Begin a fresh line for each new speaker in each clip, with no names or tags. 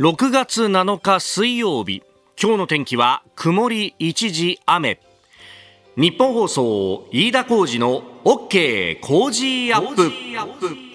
6月7日水曜日。今日の天気は曇り一時雨。日本放送飯田浩二の OK 工事アップ。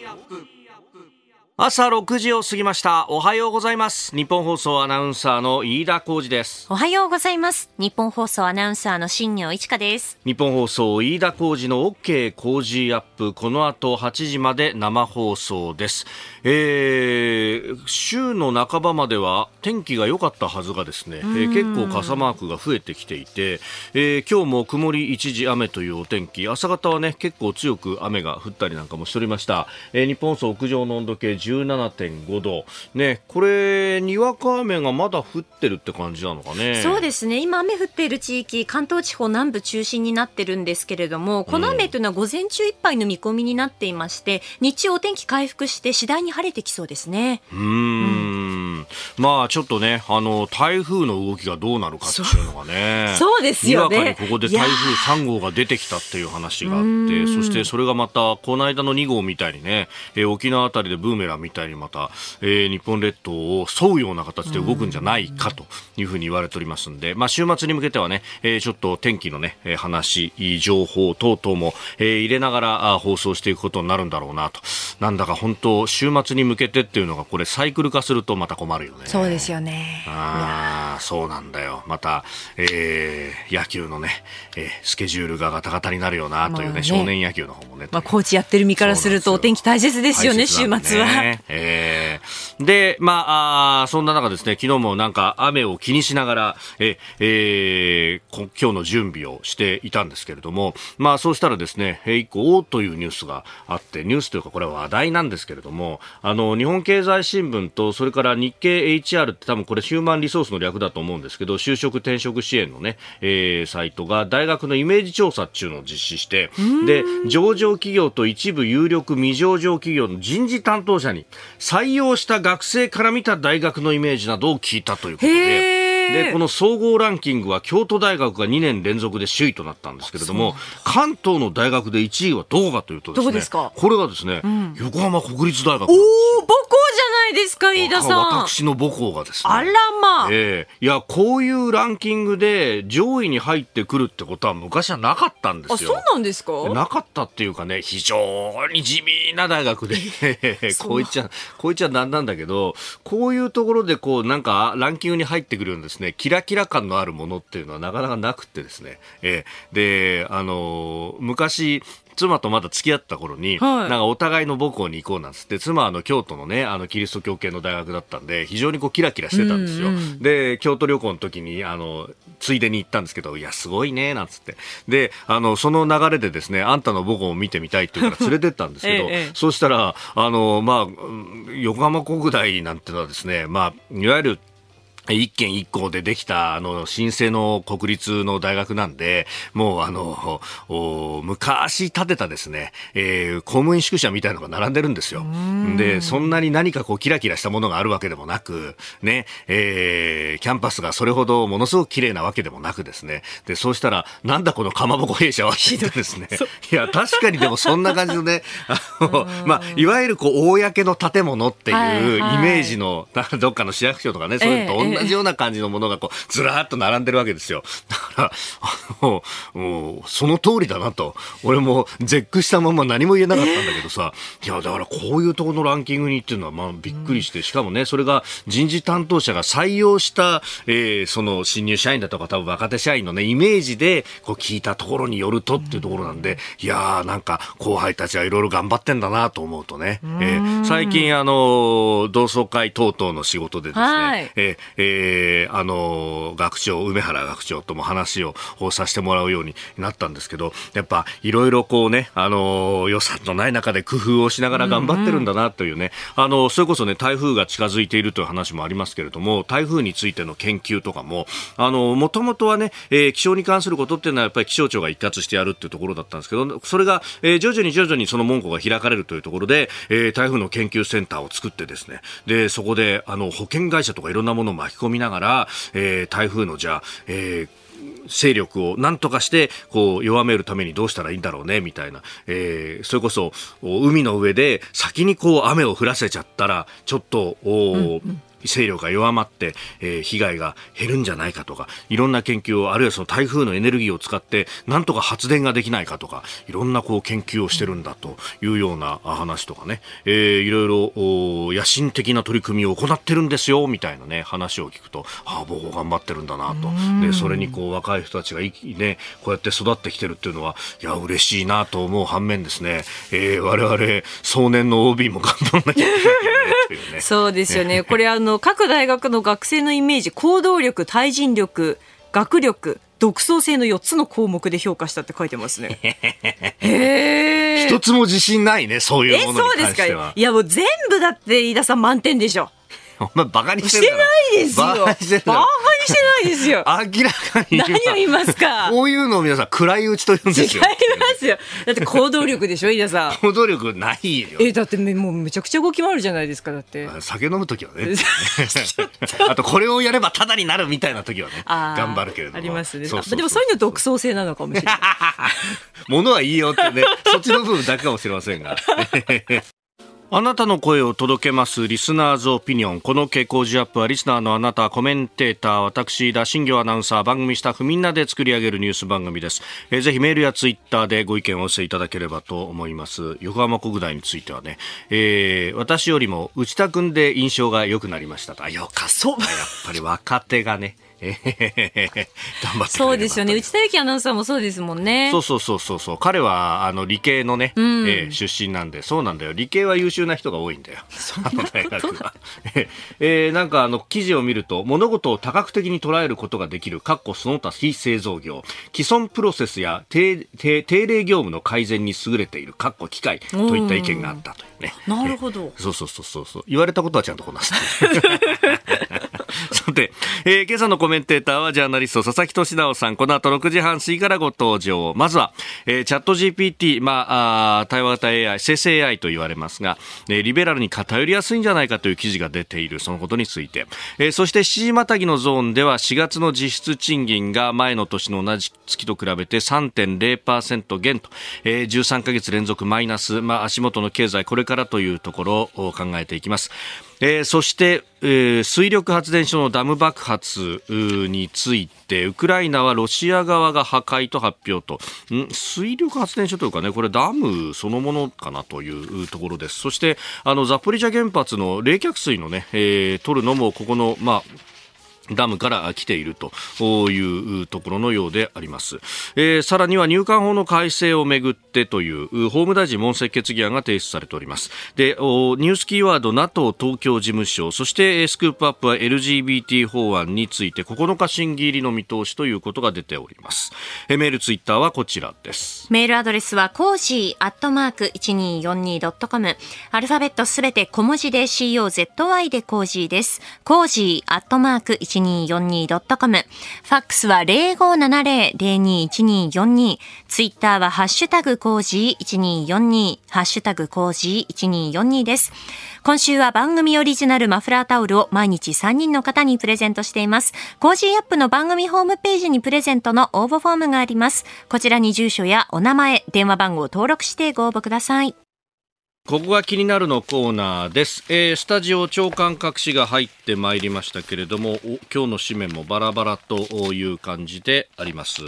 朝6時を過ぎました。おはようございます。日本放送アナウンサーの飯田浩二です。
おはようございます。日本放送アナウンサーの新業一華です。
日本放送飯田浩二の OK 工事アップ。この後8時まで生放送です。えー、週の半ばまでは天気が良かったはずがですね、えー、結構傘マークが増えてきていて、えー、今日も曇り一時雨というお天気。朝方はね結構強く雨が降ったりなんかもしておりました、えー、日本放送屋上の温度計17.5度。ねこれにわか雨がまだ降ってるって感じなのかね。
そうですね。今雨降っている地域関東地方南部中心になってるんですけれどもこの雨というのは午前中いっぱいの見込みになっていまして、日中お天気回復して次第に晴れてきそうですね。
うんうん。まあちょっとねあの台風の動きがどうなるかっていうのがね。
そう。ですよね。
ここで台風3号が出てきたっていう話があってそしてそれがまたこの間の2号みたいにね、えー、沖縄あたりでブーメランみたいにまた、えー、日本列島を沿うような形で動くんじゃないかというふうに言われておりますんで、まあ週末に向けてはね、えー、ちょっと天気のね話情報等々も、えー、入れながら放送していくことになるんだろうなとなんだか本当週末に向けけてっていうのがこれサイクル化するとまた困るよね。
そうですよね。
ああ、そうなんだよ。また、えー、野球のね、えー、スケジュールがガタガタになるよなというね、ね少年野球の方もね。
まあ、コーチやってる身からするとお天気大切ですよね、週末は。
えー、で、まああ、そんな中ですね、昨日もなんか雨を気にしながら、ええー、今日の準備をしていたんですけれども、まあそうしたらですね、一個、おというニュースがあって、ニュースというかこれは話題なんですけれども、あの、日本経済新聞とそれから日経 HR って多分これヒューマンリソースの略だと思うんですけど就職転職支援のね、えー、サイトが大学のイメージ調査っていうのを実施してで上場企業と一部有力未上場企業の人事担当者に採用した学生から見た大学のイメージなどを聞いたということで。でこの総合ランキングは京都大学が2年連続で首位となったんですけれども関東の大学で1位はどこかというとですねこれがですね、うん、横浜国立大学おお
ないですか飯田さん。
私の母校がですね。
あらまあ、
えー、いやこういうランキングで上位に入ってくるってことは昔はなかったんですよ。
あそうなんですか？
なかったっていうかね非常に地味な大学で。こう言っちゃこう言っちゃなんなんだけどこういうところでこうなんかランキングに入ってくるんですね、キラキラ感のあるものっていうのはなかなかなくてですね、えー、で、あのー、昔、妻とまだ付き合った頃に、はい、なんかお互いの母校に行こうなんつって、妻はあの京都のね、あのキリスト教系の大学だったんで、非常にこうキラキラしてたんですよ。うんうん、で、京都旅行の時に、あの、ついでに行ったんですけど、いや、すごいね、なんつって。で、あの、その流れでですね、あんたの母校を見てみたいって言うから 連れてったんですけど、ええ、そうしたら、あの、まあ、横浜国大なんてのはですね、まあ、いわゆる一軒一校でできた、あの、新生の国立の大学なんで、もう、あの、昔建てたですね、えー、公務員宿舎みたいなのが並んでるんですよ。で、そんなに何かこう、キラキラしたものがあるわけでもなく、ね、えー、キャンパスがそれほどものすごく綺麗なわけでもなくですね、で、そうしたら、なんだこのかまぼこ弊社はひどいですね。いや、確かにでもそんな感じのね、あの、まあ、いわゆるこう、公の建物っていうイメージの、はいはい、どっかの市役所とかね、そういうのと同じ同じような感じのものがこうずらっと並んでるわけですよ。だから、あの、その通りだなと。俺も絶句したまま何も言えなかったんだけどさ、いや、だからこういうところのランキングにっていうのは、まあ、びっくりして、しかもね、それが人事担当者が採用した、えー、その新入社員だとか、多分若手社員のね、イメージで、こう聞いたところによるとっていうところなんで、いやー、なんか後輩たちはいろいろ頑張ってんだなと思うとね、えー、最近、あの、同窓会等々の仕事でですね、はい、えーえー、あの、学長、梅原学長とも話話をさせてもらうようになったんですけど、やっぱいろいろこうね、あの、予算のない中で工夫をしながら頑張ってるんだなというね、うんうん、あの、それこそね、台風が近づいているという話もありますけれども、台風についての研究とかも、あの、もともとはね、えー、気象に関することっていうのはやっぱり気象庁が一括してやるっていうところだったんですけど、それが、えー、徐々に徐々にその門戸が開かれるというところで、えー、台風の研究センターを作ってですね、で、そこで、あの、保険会社とかいろんなものを巻き込みながら、えー、台風のじゃあ、えー勢力を何とかしてこう弱めるためにどうしたらいいんだろうねみたいな、えー、それこそ海の上で先にこう雨を降らせちゃったらちょっと、うんうん。勢力が弱まって、えー、被害が減るんじゃないかとかいろんな研究をあるいはその台風のエネルギーを使ってなんとか発電ができないかとかいろんなこう研究をしてるんだというような話とかね、えー、いろいろ野心的な取り組みを行ってるんですよみたいなね話を聞くとああ僕頑張ってるんだなと。でそれにこう若い人たちがねこうやって育ってきてるっていうのはいや嬉しいなと思う反面ですね、えー、我々少年の OB も頑張らなきゃいけない
ね、そうですよね。これあの各大学の学生のイメージ、行動力、対人力、学力、独創性の4つの項目で評価したって書いてますね。
一つも自信ないね、そういうものに関しては。え、そうですか？
いやもう全部だって飯田さん満点でしょ。
お前バカにして
してないですよ。バカにしてないですよ。
明らかに。
何を言いますか？
こういうのを皆さん、暗い打ちと言うんですよ。違い
ますよ。だって行動力でしょ、飯田さん。
行動力ないよ。
え、だってもうめちゃくちゃ動き回るじゃないですか、だって。
酒飲む時はね。あと、これをやればタダになるみたいな時はね、頑張るけれども。
ありますね。でもそういうの独創性なのかもしれない。
ものはいいよってね、そっちの部分だけかもしれませんが。あなたの声を届けますリスナーズオピニオン。この傾向時アップはリスナーのあなた、コメンテーター、私、田新行アナウンサー、番組スタッフみんなで作り上げるニュース番組です。え、ぜひメールやツイッターでご意見をお寄せいただければと思います。横浜国大についてはね、えー、私よりも内田君で印象が良くなりましたと。よかそう。やっぱり若手がね。頑張って
そうですよね。内田有紀アナウンサーもそうですもんね。
そうそうそうそうそう。彼はあの理系のね、うん、えー、出身なんでそうなんだよ。理系は優秀な人が多いんだよ。あの大学は、えー、なんかあの記事を見ると物事を多角的に捉えることができるかっこその他非製造業。既存プロセスや定定定例業務の改善に優れているかっこ機械といった意見があったというね。
なるほど。
そうそうそうそう言われたことはちゃんとこなす さて、えー、今朝のコメンテーターはジャーナリスト佐々木俊直さん。この後6時半過ぎからご登場。まずは、えー、チャット GPT、まあ、あ対話型 AI、生成 AI と言われますが、えー、リベラルに偏りやすいんじゃないかという記事が出ている、そのことについて。えー、そして7時またぎのゾーンでは4月の実質賃金が前の年の同じ月と比べて3.0%減と、えー、13ヶ月連続マイナス、まあ、足元の経済これからというところを考えていきます。えー、そして、えー、水力発電所のダム爆発についてウクライナはロシア側が破壊と発表と。ん？水力発電所というかねこれダムそのものかなというところです。そしてあのザポリジャ原発の冷却水のね、えー、取るのもここのまあダムから来ているというところのようであります。えー、さらには入管法の改正をめぐってという法務大臣問責決議案が提出されております。で、ニュースキーワード NATO 東京事務所、そしてスクープアップは LGBT 法案について9日審議入りの見通しということが出ております。えメールツイッターはこちらです。
メールアドレスはコージーアットマーク 1242.com アルファベットすべて小文字で COZY でコージーです。コージーアットマーク 1242.com。ファックスは0570-021242。ツイッターはハッシュタグコージー1242。ハッシュタグコージー1242です。今週は番組オリジナルマフラータオルを毎日3人の方にプレゼントしています。コージーアップの番組ホームページにプレゼントの応募フォームがあります。こちらに住所やお名前、電話番号を登録してご応募ください。
ここが気になるのコーナーです、えー、スタジオ朝刊各紙が入ってまいりましたけれども今日の紙面もバラバラという感じであります、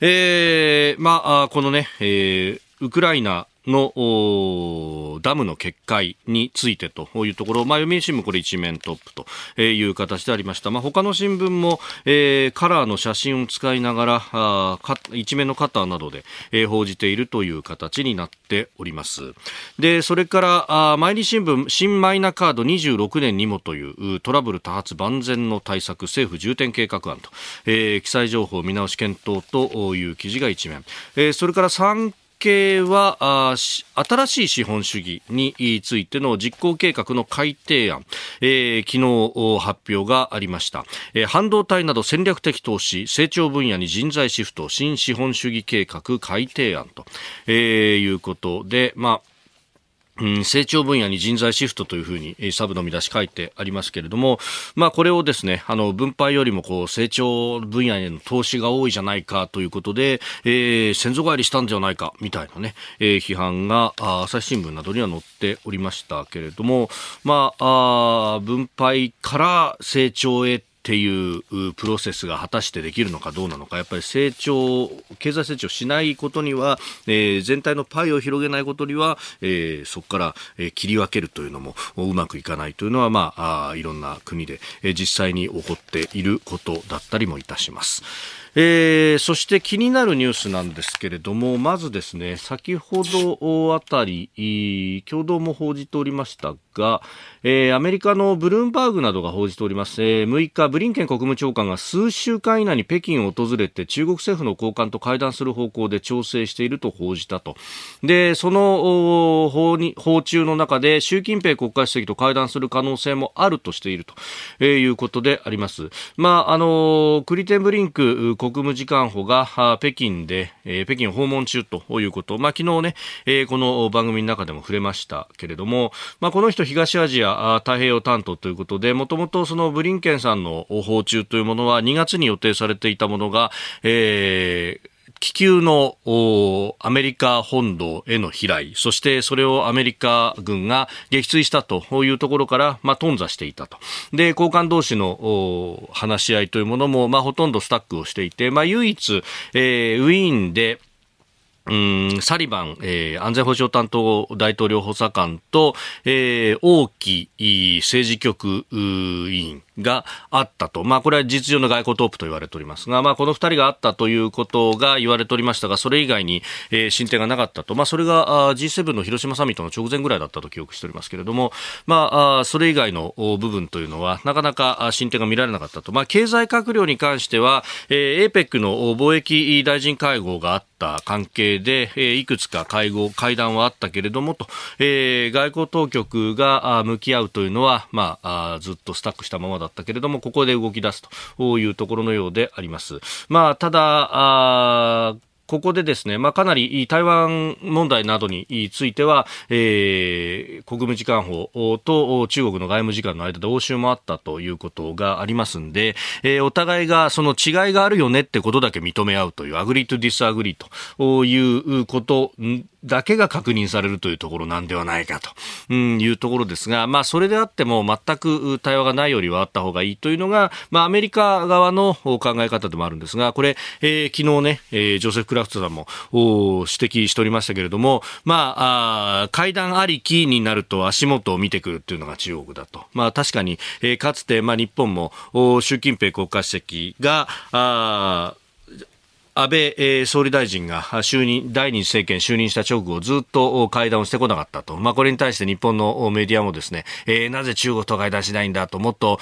えー、まあこのね、えー、ウクライナのダムの決壊についてというところ、まあ、読売新聞これ一面トップという形でありました。まあ、他の新聞も、えー、カラーの写真を使いながらあ一面のカッターなどで、えー、報じているという形になっております。で、それからあ毎日新聞新マイナカード26年にもというトラブル多発万全の対策政府重点計画案と、えー、記載情報見直し検討という記事が一面、えー、それから3系はあ新しい資本主義についての実行計画の改定案、えー、昨日発表がありました、えー、半導体など戦略的投資成長分野に人材シフト新資本主義計画改定案と、えー、いうことで、まあうん、成長分野に人材シフトというふうにサブの見出し書いてありますけれども、まあこれをですね、あの分配よりもこう成長分野への投資が多いじゃないかということで、えー、先祖返りしたんじゃないかみたいなね、えー、批判が朝日新聞などには載っておりましたけれども、まあ、あ分配から成長へっていうプロセスが果たしてできるのかどうなのか、やっぱり成長、経済成長しないことには、えー、全体のパイを広げないことには、えー、そこから、えー、切り分けるというのもうまくいかないというのは、まあ、あいろんな国で、えー、実際に起こっていることだったりもいたします。えー、そして気になるニュースなんですけれども、まずですね、先ほどあたり、共同も報じておりましたが、えー、アメリカのブルームバーグなどが報じております、えー、6日、ブリンケン国務長官が数週間以内に北京を訪れて中国政府の高官と会談する方向で調整していると報じたと。で、その法に法中の中で習近平国家主席と会談する可能性もあるとしていると、え、いうことであります。まあ、あのクリテンブリンク国務次官補が北京で、えー、北京訪問中ということ、まあ、昨日ね、えー、この番組の中でも触れましたけれども、まあ、この人東アジア太平洋担当ということで、もともとそのブリンケンさんの訪中というものは2月に予定されていたものが、えー、気球のアメリカ本土への飛来、そしてそれをアメリカ軍が撃墜したというところから、まあ、頓挫していたと。で、交換同士の話し合いというものも、まあ、ほとんどスタックをしていて、まあ、唯一、えー、ウィーンで、うんサリバン、えー、安全保障担当大統領補佐官と、えー、王毅政治局委員があったと。まあ、これは実情の外交トップと言われておりますが、まあ、この二人があったということが言われておりましたが、それ以外に、えー、進展がなかったと。まあ、それが G7 の広島サミットの直前ぐらいだったと記憶しておりますけれども、まあ、それ以外の部分というのは、なかなか進展が見られなかったと。まあ、経済閣僚に関しては、えー、APEC の貿易大臣会合があった関係で、えー、いくつか会合、会談はあったけれどもと、えー、外交当局が向き合うというのは、まあ、ずっとスタックしたままだったけれども、ここで動き出すというところのようであります。まあ、ただ、ここでですね、まあ、かなり台湾問題などについては、えー、国務次官補と中国の外務次官の間で応酬もあったということがありますんで、えー、お互いがその違いがあるよねってことだけ認め合うという、 agree to disagreeということだけが確認されるというところなんではないかというところですが、まあ、それであっても全く対話がないよりはあった方がいいというのが、まあ、アメリカ側の考え方でもあるんですが、これ、えー、昨日ね、えー、ジョセフ・クラフトさんも指摘しておりましたけれども、まあ、あ会談ありきになると足元を見てくるっていうのが中国だと。まあ、確かに、えー、かつて、まあ、日本も習近平国家主席が、あ安倍、えー、総理大臣が就任、第二次政権就任した直後、ずっと会談をしてこなかったと。まあ、これに対して日本のメディアもですね、えー、なぜ中国と会談しないんだと、もっと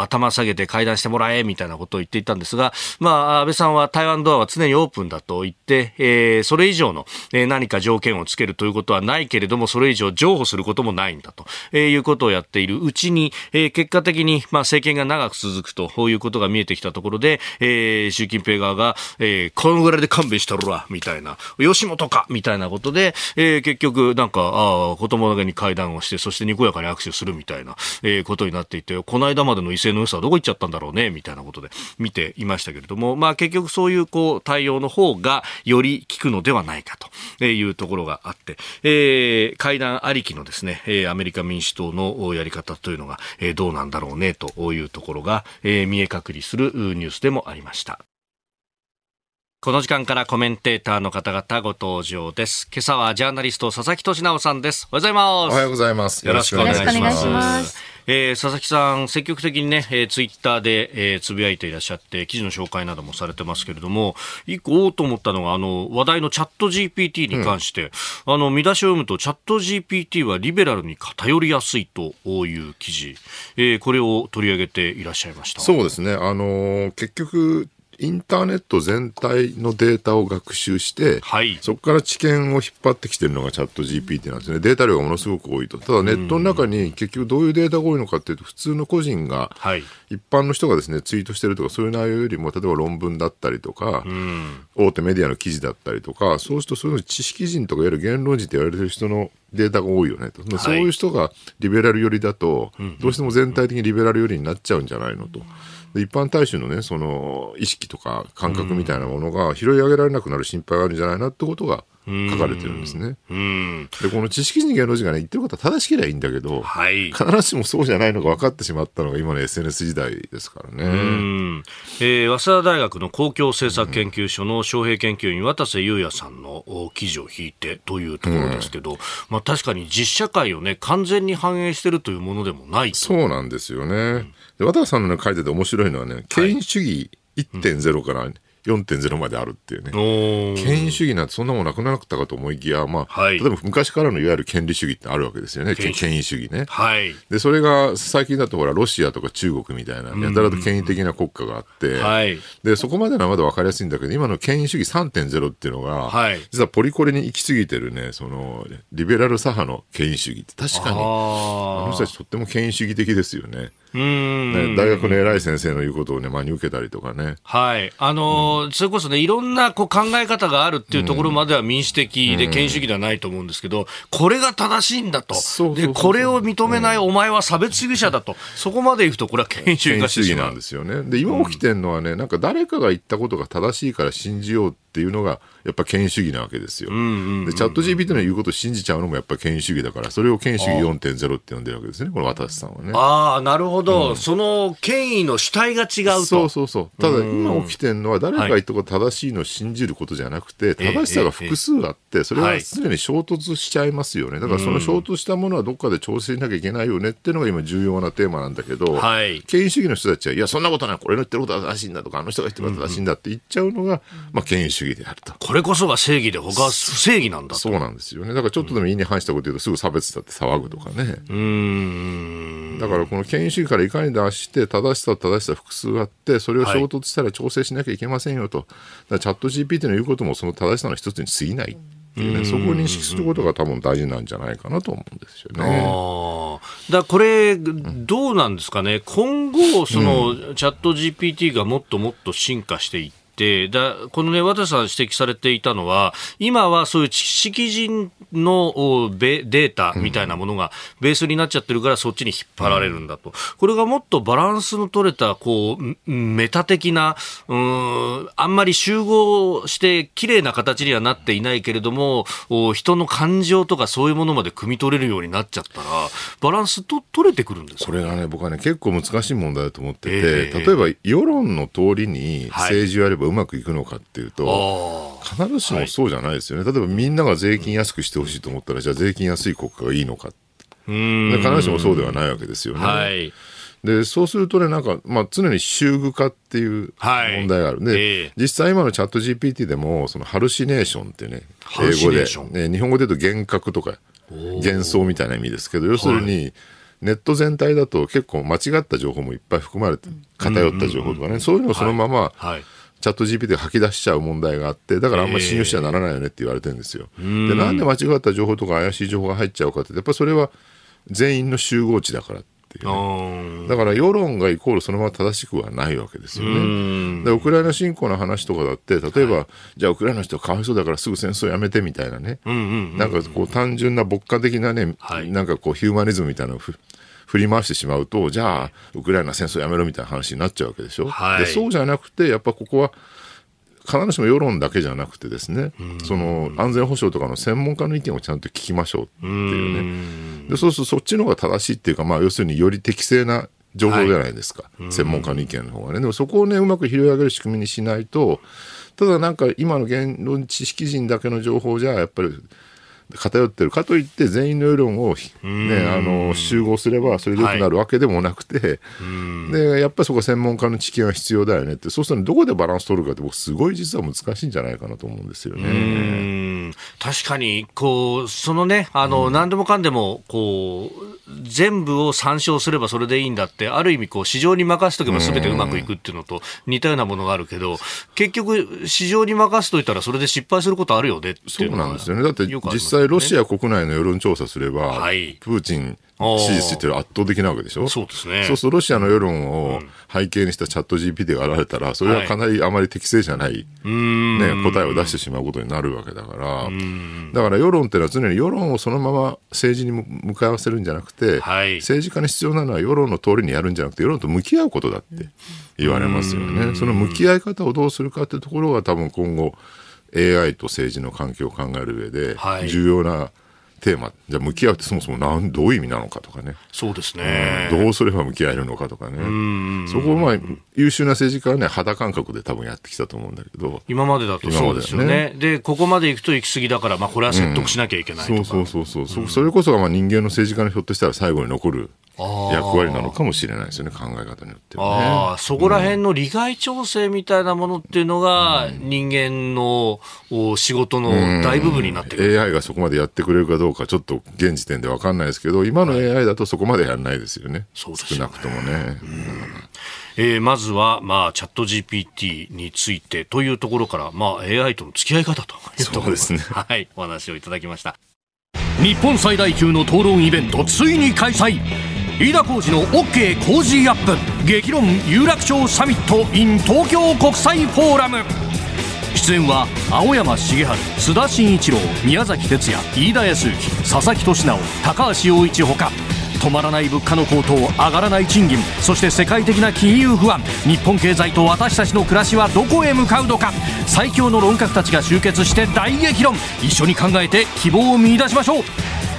頭下げて会談してもらえ、みたいなことを言っていたんですが、まあ、安倍さんは台湾ドアは常にオープンだと言って、えー、それ以上の、え何か条件をつけるということはないけれども、それ以上譲歩することもないんだと、えいうことをやっているうちに、え結果的に、まあ、政権が長く続くということが見えてきたところで、え習近平側が、ええー、このぐらいで勘弁したろら、みたいな、吉本か、みたいなことで、えー、結局、なんか、ああ、子供だけに会談をして、そしてにこやかに握手するみたいな、えー、ことになっていて、この間までの威勢の良さはどこ行っちゃったんだろうね、みたいなことで見ていましたけれども、まあ結局そういう、こう、対応の方がより効くのではないかというところがあって、えー、会談ありきのですね、えー、アメリカ民主党のやり方というのが、えー、どうなんだろうね、というところが、えー、見え隠りするニュースでもありました。この時間からコメンテーターの方々ご登場です。今朝はジャーナリスト佐々木俊直さんです。おはようございます。お
はようございます。
よろしくお願いします。えー、佐々木さん、積極的にね、えー、ツイッターで、えー、つぶやいていらっしゃって、記事の紹介などもされてますけれども、一個、おと思ったのが、あの、話題のチャット GPT に関して、うん、あの、見出しを読むと、チャット GPT はリベラルに偏りやすいという記事、えー、これを取り上げていらっしゃいました。
そうですね。あの結局、インターネット全体のデータを学習して、
はい
そこから知見を引っ張ってきてるのがチャット GPT なんですね。データ量がものすごく多いと。ただネットの中に結局どういうデータが多いのかっていうと、普通の個人が、
はい。
一般の人がですね、ツイートしてるとか、そういう内容よりも、例えば論文だったりとか、
うん。
大手メディアの記事だったりとか、そうするとそういうの知識人とかいわゆる言論人って言われてる人のデータが多いよねと。まあそういう人がリベラル寄りだと、どうしても全体的にリベラル寄りになっちゃうんじゃないのと。で一般大衆のね、その意識とか感覚みたいなものが拾い上げられなくなる心配があるんじゃないなってことが書かれてるんですね。
うん。
で、この知識人言論人がね、言ってることは正しければいいんだけど、
はい。
必ずしもそうじゃないのが分かってしまったのが今の SNS 時代ですからね。
うんえー早稲田大学の公共政策研究所の招聘研究員渡瀬裕也さんのお記事を引いてというところですけど、まあ、確かに実社会を、ね、完全に反映しているというものでもないと
そうなんですよね。で渡さんの、ね、書いてて面白いのはね、権威主義1.0から4.0まであるっていうね。権威主義なんてそんなもんなくなかったかと思いきや、まあ、
はい
例えば昔からのいわゆる権利主義ってあるわけですよね。
権威主義
ね。
はい
で、それが最近だとほら、ロシアとか中国みたいな、やたらと権威的な国家があって、
はい
で、そこまでのはまだ分かりやすいんだけど、今の権威主義3.0っていうのが、
はい
実はポリコレに行き過ぎてるね、その、リベラル左派の権威主義って確かに、あの
あ
人たちとっても権威主義的ですよね。ね大学の偉い先生の言うことをね、真に受けたりとかね。
はい。あのーそれこそね、いろんなこう考え方があるっていうところまでは民主的で権威主義ではないと思うんですけど、これが正しいんだと。で、これを認めないお前は差別主義者だと。そこまでいくと、これは権威主義
主義なんで。すよね。で、今起きてるのはね、なんか誰かが言ったことが正しいから信じようっていうのが、やっぱ権威主義なわけですよ。で、チャット GPT の言うことを信じちゃうのもやっぱ権威主義だから、それを権威主義4.0って呼んでるわけですね、この渡瀬さんはね。
ああ、なるほど、その権威の主体が違うと。
そうそうそう。ただ今起きてるのは誰かが言ったこと正しいのを信じることじゃなくて、
ええ
正しさが複数あって、それ
は
はい。常に衝突しちゃいますよね。だからその衝突したものはどっかで調整しなきゃいけないよねっていうのが今重要なテーマなんだけど、
はい。
権威主義の人たちは、いや、そんなことない、これの言ってることは正しいんだとか、あの人が言ってることは正しいんだって言っちゃうのが、まあ、権威主義であると。
これこそが正義で他は不正義なんだと。
そうなんですよね。だからちょっとでも意に反したこと言うとすぐ差別だって騒ぐとかね。
うーん。
だからこの権威主義からいかに脱して正しさと正しさ複数あってそれを衝突したら調整しなきゃいけませんよと、だからチャット GPT の言うこともその正しさの一つに過ぎないっていうねそこを認識することが多分大事なんじゃないかなと思うんですよね。
ああ。だこれ、どうなんですかね。今後、その、チャット GPT がもっともっと進化していって、だこのね、渡さん指摘されていたのは、今はそういう知識人のデータみたいなものがベースになっちゃってるから、そっちに引っ張られるんだと。これがもっとバランスの取れた、こう、んメタ的な、うーん、あんまり集合して綺麗な形にはなっていないけれども、お人の感情とかそういうものまで汲み取れるようになっちゃったら、バランスと取れてくるんですか
これがね僕はね結構難しい問題だと思ってて、
ええ。
例えば世論の通りに
はい。
政治をやればうまくいくのかっていうと、
あ
必ずしもそうじゃないですよね、例えばみんなが税金安くしてほしいと思ったらじゃあ税金安い国家がいいのか。
うーん。
必ずしもそうではないわけですよね。
はい。
でそうするとね、なんか、まあ、常に習具化っていう
はい。
問題がある、で、
ええ。
実際今のチャット GPT でも、そのハルシネーションってね、
ハルシネーション。
ね、日本語で言うと幻覚とか幻想みたいな意味ですけど、要するに、ネット全体だと結構間違った情報もいっぱい含まれて、偏った情報とかね、そういうのをそのまま、
はい。
チャット GPT が吐き出しちゃう問題があって、だからあんまり信用しちゃならないよねって言われてるんですよ。で、なんで間違った情報とか怪しい情報が入っちゃうかって、やっぱりそれは全員の集合値だからっていう
う
ね、だから世論がイコールそのまま正しくはないわけですよね。でウクライナ侵攻の話とかだって、例えば、じゃあウクライナの人はかわいそうだからすぐ戦争やめてみたいなね。なんかこう単純な牧歌的なね、
はい。
なんかこうヒューマニズムみたいなの振り回してしまうと、じゃあウクライナ戦争やめろみたいな話になっちゃうわけでしょ？
はい
でそうじゃなくて、やっぱここは必ずしも世論だけじゃなくてですね、その安全保障とかの専門家の意見をちゃんと聞きましょうっていうね。でそうするとそっちの方が正しいっていうか、まあ、要するにより適正な情報じゃないですか、専門家の意見の方がね。でもそこをね、うまく拾い上げる仕組みにしないと、ただなんか今の言論知識人だけの情報じゃ、やっぱり偏ってる。かといって全員の世論を、ね、あの集合すればそれでよくなるわけでもなくて、はい、でやっぱりそこは専門家の知見が必要だよねって。そうするとどこでバランス取るかって僕すごい実は難しいんじゃないかなと思うんですよね。
確かにこうそのねあの、何でもかんでもこう全部を参照すればそれでいいんだって、ある意味こう、市場に任せとけばすべてうまくいくっていうのと似たようなものがあるけど、結局、市場に任せといたらそれで失敗することあるよねっていう
そうなんですよね。だって実際ロシア国内の世論調査すれば、はい、プーチン支持してる圧倒的なわけでしょ？
そうですね。
そうするとロシアの世論を背景にしたチャット GPT が現れたら、それはかなりあまり適正じゃない、ね、答えを出してしまうことになるわけだから、だから世論っていうのは常に世論をそのまま政治に向かわせるんじゃなくて、はい、政治家に必要なのは世論の通りにやるんじゃなくて、世論と向き合うことだって言われますよね。その向き合い方をどうするかっていうところが多分今後 AI と政治の関係を考える上で重要な、はいテーマ、じゃ向き合うってそもそもなんどういう意味なのかとかね。
そうですね。
うん、どうすれば向き合えるのかとかね。そこをまあ、優秀な政治家はね、肌感覚で多分やってきたと思うんだけど。
今までだとそうですよね。ねで、ここまで行くと行き過ぎだから、まあこれは説得しなきゃいけないとか、
うん、そうそうそうそう。それこそがまあ人間の政治家のひょっとしたら最後に残る役割なのかもしれないですよね、考え方によっては、ね、
あそこら辺の利害調整みたいなものっていうのが、人間の仕事の大部分になってくる、
うん、AI がそこまでやってくれるかどうか、ちょっと現時点で分かんないですけど、今の AI だとそこまでやらないですよね、はい、少なくともね。
えー、まずは、まあ、チャット GPT についてというところから、まあ、AI との付き合い方というところで。すね。はい、お話をいただきました。日本最大級の討論イベント、ついに開催。飯田浩司の OK 工事アップ。激論有楽町サミット in 東京国際フォーラム出演は青山茂春須田慎一郎宮崎哲也飯田康之佐々木俊直高橋洋一ほか。止まらない物価の高騰上がらない賃金そして世界的な金融不安。日本経済と私たちの暮らしはどこへ向かうのか。最強の論客たちが集結して大激論。一緒に考えて希望を見出しましょう。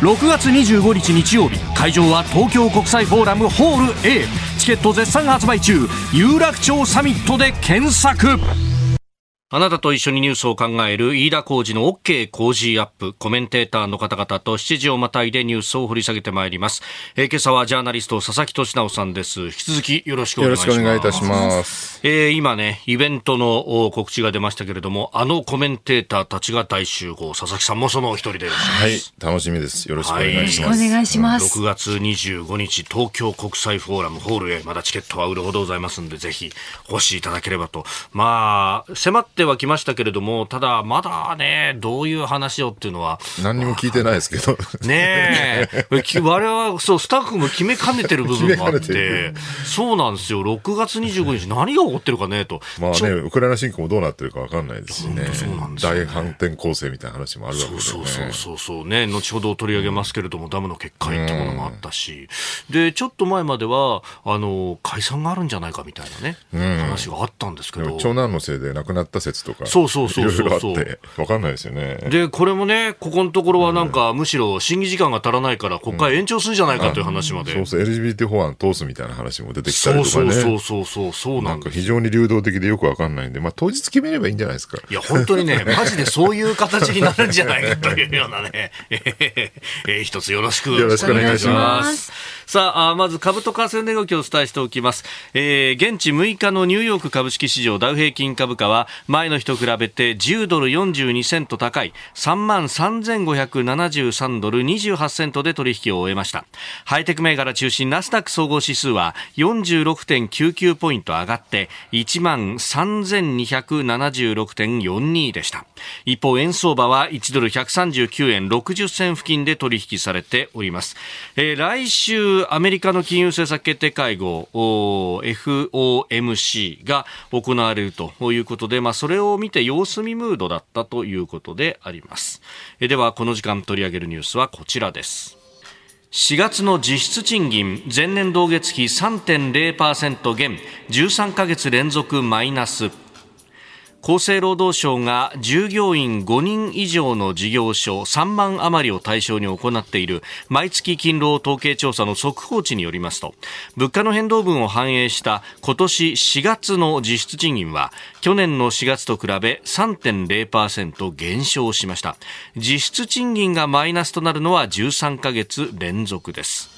6月25日日曜日会場は東京国際フォーラムホール A チケット絶賛発売中。有楽町サミットで検索。あなたと一緒にニュースを考える飯田浩二の OK 工事アップ。コメンテーターの方々と7時をまたいでニュースを掘り下げてまいります。えー、今朝はジャーナリスト佐々木俊直さんです。引き続きよろしくお願いします。よろしくお願いいたします。えー、今ね、イベントの告知が出ましたけれども、あのコメンテーターたちが大集合。佐々木さんもその一人でいらっしゃいます。
はい、楽しみです。よろしくお願いします。はい、よ
ろしくお願いします。
6月25日、東京国際フォーラムホールへ、まだチケットは売るほどございますんで、ぜひ、お越しいただければと。まあ、迫ってはきましたけれどども、ただ、まだね、どういう話をっていうのは。
何にも聞いてないですけど。
ねえ。我々は、そう、スタッフも決めかねてる部分もあって、そうなんですよ。6月25日、何が起こってるかね、と。
まあね、ウクライナ侵攻もどうなってるか分かんないですしね。大反転攻勢みたいな話もあるわけですね。
そうそうそうね。後ほど取り上げますけれども、ダムの決壊ってものもあったし。で、ちょっと前までは、あの、解散があるんじゃないかみたいなね、話があったんですけど。
長男のせいで亡くなった説とか。
そうそうそうそう
そう。わかんないですよね。
で、これもね、ここのところはなんか、むしろ審議時間が足らないから、国会延長するじゃないかという話まで。
そうそう、LGBT 法案通すみたいな話も出てきたりとかね。
そうそうそうそう、
なんか非常に流動的でよくわかんないんで、まあ当日決めればいいんじゃないですか。
いや、本当にね、マジでそういう形になるんじゃないかというようなね、えー、えー、一つよろしく。
よろしくお願いします。
さあ、あまず株と為替の値動きをお伝えしておきます。えー、現地6日のニューヨーク株式市場ダウ平均株価は前の日と比べて10ドル42セント高い3万3573ドル28セントで取引を終えました。ハイテク銘柄中心ナスダック総合指数は46.99ポイント上がって1万3276.42でした。一方、円相場は1ドル139円60銭付近で取引されております。えー、来週アメリカの金融政策決定会合 FOMC が行われるということで、まあ、それを見て様子見ムードだったということであります。えではこの時間取り上げるニュースはこちらです。4月の実質賃金前年同月比3.0%減13ヶ月連続マイナス厚生労働省が従業員5人以上の事業所3万余りを対象に行っている毎月勤労統計調査の速報値によりますと物価の変動分を反映した今年4月の実質賃金は去年の4月と比べ3.0%減少しました。実質賃金がマイナスとなるのは13ヶ月連続です。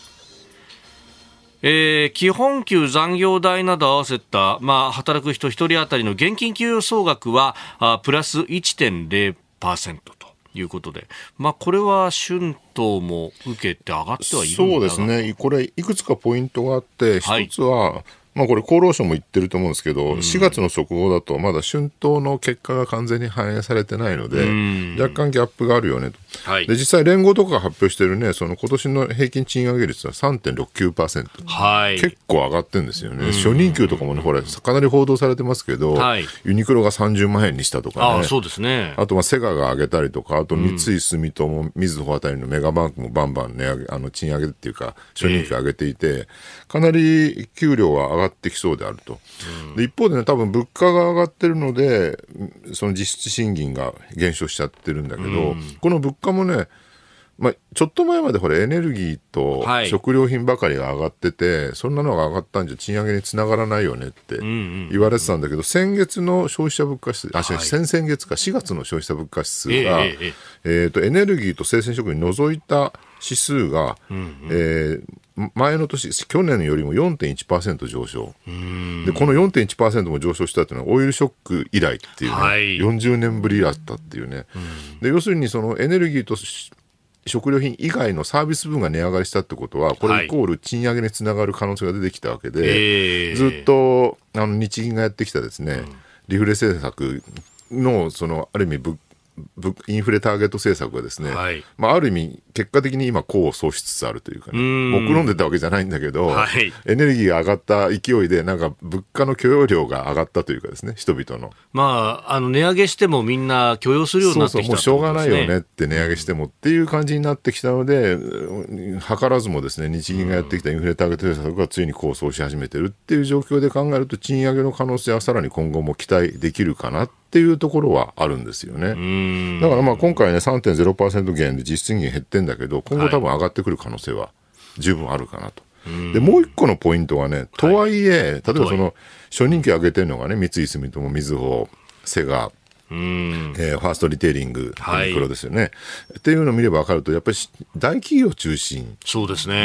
えー、基本給、残業代など合わせた、まあ、働く人1人当たりの現金給与総額はあプラス1.0%ということで、まあ、これは春闘も受けて上がってはいる
そうですね、これ、いくつかポイントがあって、一つは、はいまあ、これ、厚労省も言ってると思うんですけど、うん、4月の速報だと、まだ春闘の結果が完全に反映されてないので、うん、若干ギャップがあるよねと。はい、で実際、連合とかが発表してるね、その今年の平均賃上げ率は3.69%、はい、結構上がってるんですよね、初任給とかもね、ほら、かなり報道されてますけど、はい、ユニクロが30万円にしたとかね、
あそうですね。
あとまあセガが上げたりとか、あと三井住友、みずほあたりのメガバンクもバンバン値上げあの賃上げっていうか、初任給上げていて、かなり給料は上がってきそうであると。で一方でね、多分物価が上がってるので、その実質賃金が減少しちゃってるんだけど、この物価もね、まあ、ちょっと前までほらエネルギーと食料品ばかりが上がってて、はい、そんなのが上がったんじゃ賃上げにつながらないよねって言われてたんだけど、先月の消費者物価指数、あ、はい、先々月か4月の消費者物価指数が、えー、えー、とエネルギーと生鮮食品除いた指数が、うんうん、えー、前の年、去年よりも4.1%上昇。で、この4.1%も上昇したというのは、オイルショック以来っていうね、はい、40年ぶりだったっていうね。で、要するにそのエネルギーと食料品以外のサービス分が値上がりしたってことは、これイコール賃上げにつながる可能性が出てきたわけで、はい、ずっとあの日銀がやってきたですね、うん、リフレ政策の、その、ある意味物インフレターゲット政策がですね、はい、まあ、ある意味、結果的に今、功を奏しつつあるというかね、目論ん。でたわけじゃないんだけど、はい、エネルギーが上がった勢いで、なんか物価の許容量が上がったというかですね、人々の。
まあ、あの値上げしてもみんな許容するようになってきた、ね、
そうそう、もうしょうがないよねって値上げしてもっていう感じになってきたので、図らずもですね、日銀がやってきたインフレターゲット政策がついに功を奏し始めてるっていう状況で考えると、賃上げの可能性はさらに今後も期待できるかなっていうところはあるんですよね。だからまあ今回ね、3.0%減で実質賃金減ってんだけど、今後多分上がってくる可能性は十分あるかなと。で、もう一個のポイントはね、とはい。え、はい、例えばその、初任給上げてるのがね、三井住友、みずほ、セガ、うん、えー、ファーストリテイリング、ユニクロですよね、はい、っていうのを見れば分かると、やっぱり大企業中心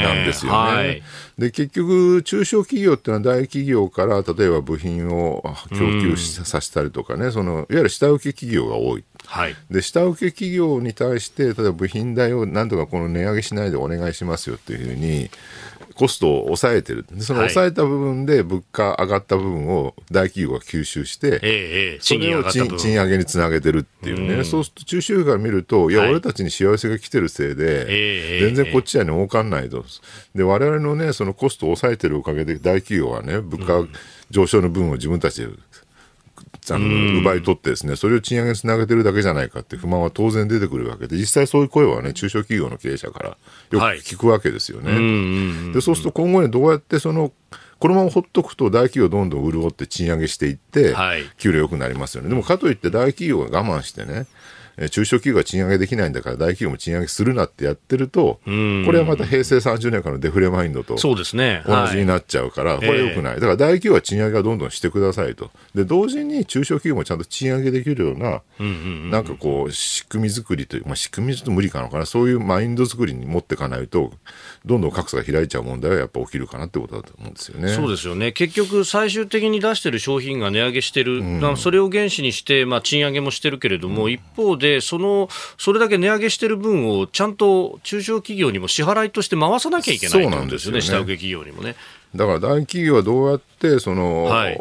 なんですよね。で、ねはい、結局、中小企業っていうのは大企業から例えば部品を供給させたりとかね、そのいわゆる下請け企業が多い。はい、で下請け企業に対して、例えば部品代をなんとかこの値上げしないでお願いしますよっていうふうに、コストを抑えてる。その抑えた部分で物価上がった部分を大企業が吸収して、ええ、それを賃上げにつなげてるっていうね。うそうすると中小企業から見ると、いや、俺たちに幸せが来てるせいで、全然こっちはね、儲かんないと。で、我々のね、そのコストを抑えてるおかげで大企業はね、物価上昇の分を自分たちであの奪い取ってですね、それを賃上げにつなげてるだけじゃないかって不満は当然出てくるわけで、実際そういう声はね、中小企業の経営者からよく聞くわけですよね。はい、で、そうすると今後ね、どうやってその、このままほっとくと大企業どんどん潤って賃上げしていって、給料良くなりますよね。でもかといって大企業が我慢してね、中小企業が賃上げできないんだから大企業も賃上げするなってやってると、これはまた平成30年間のデフレマインドと同じになっちゃうから、これよくない。だから大企業は賃上げはどんどんしてくださいと。で、同時に中小企業もちゃんと賃上げできるような、なんかこう、仕組み作りという、まあ、仕組みちょっと無理かなかな、そういうマインド作りに持っていかないと、どんどん格差が開いちゃう問題はやっぱ起きるかなってことだと思うんですよね。
そうですよね。結局、最終的に出してる商品が値上げしてる、うん、それを原資にして、まあ、賃上げもしてるけれども、うん、一方で、その、それだけ値上げしてる分をちゃんと中小企業にも支払いとして回さなきゃいけないんですよね、下請け企業にもね。
だから大企業はどうやってその、はい、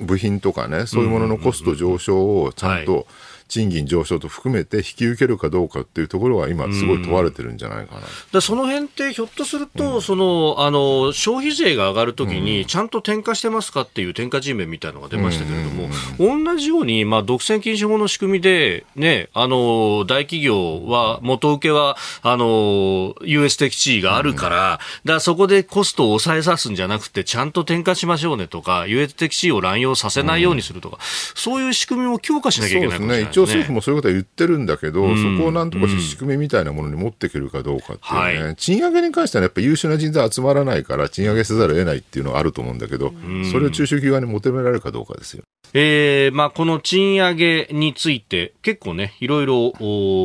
部品とかね、そういうもののコスト上昇をちゃんと、賃金上昇と含めて引き受けるかどうかっていうところは今すごい問われてるんじゃないかな。
だその辺ってひょっとすると、うん、そのあの消費税が上がるときにちゃんと転嫁してますかっていう転嫁地面みたいなのが出ましたけれども、同じようにまあ独占禁止法の仕組みでねあの大企業は元請けはあの優越的地位があるから、だからそこでコストを抑えさすんじゃなくて、ちゃんと転嫁しましょうねとか、優越的地位を乱用させないようにするとか、うん、そういう仕組みも強化しなきゃいけないかもしれないですね。
一応政府もそういうことは言ってるんだけど、うん、そこをなんとか仕組みみたいなものに持っていけるかどうかっていうね、はい、賃上げに関してはやっぱり優秀な人材集まらないから、賃上げせざるを得ないっていうのはあると思うんだけど、それを中小企業に求められるかどうかですよ。
えー、まあ、この賃上げについて、結構ね、いろいろ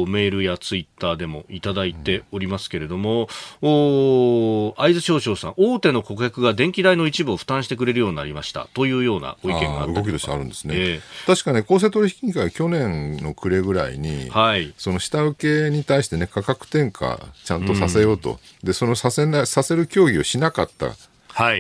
メールやツイッターでもいただいておりますけれども、うん、お会津少々さん、大手の顧客が電気代の一部を負担してくれるようになりましたというようなご意見があ
動きとしてあるんですね。えー、確かね、公正取引委員会は去年の暮れぐらいに、はい、その下請けに対してね、価格転嫁ちゃんとさせようと、うん、でそのさせなさせる協議をしなかった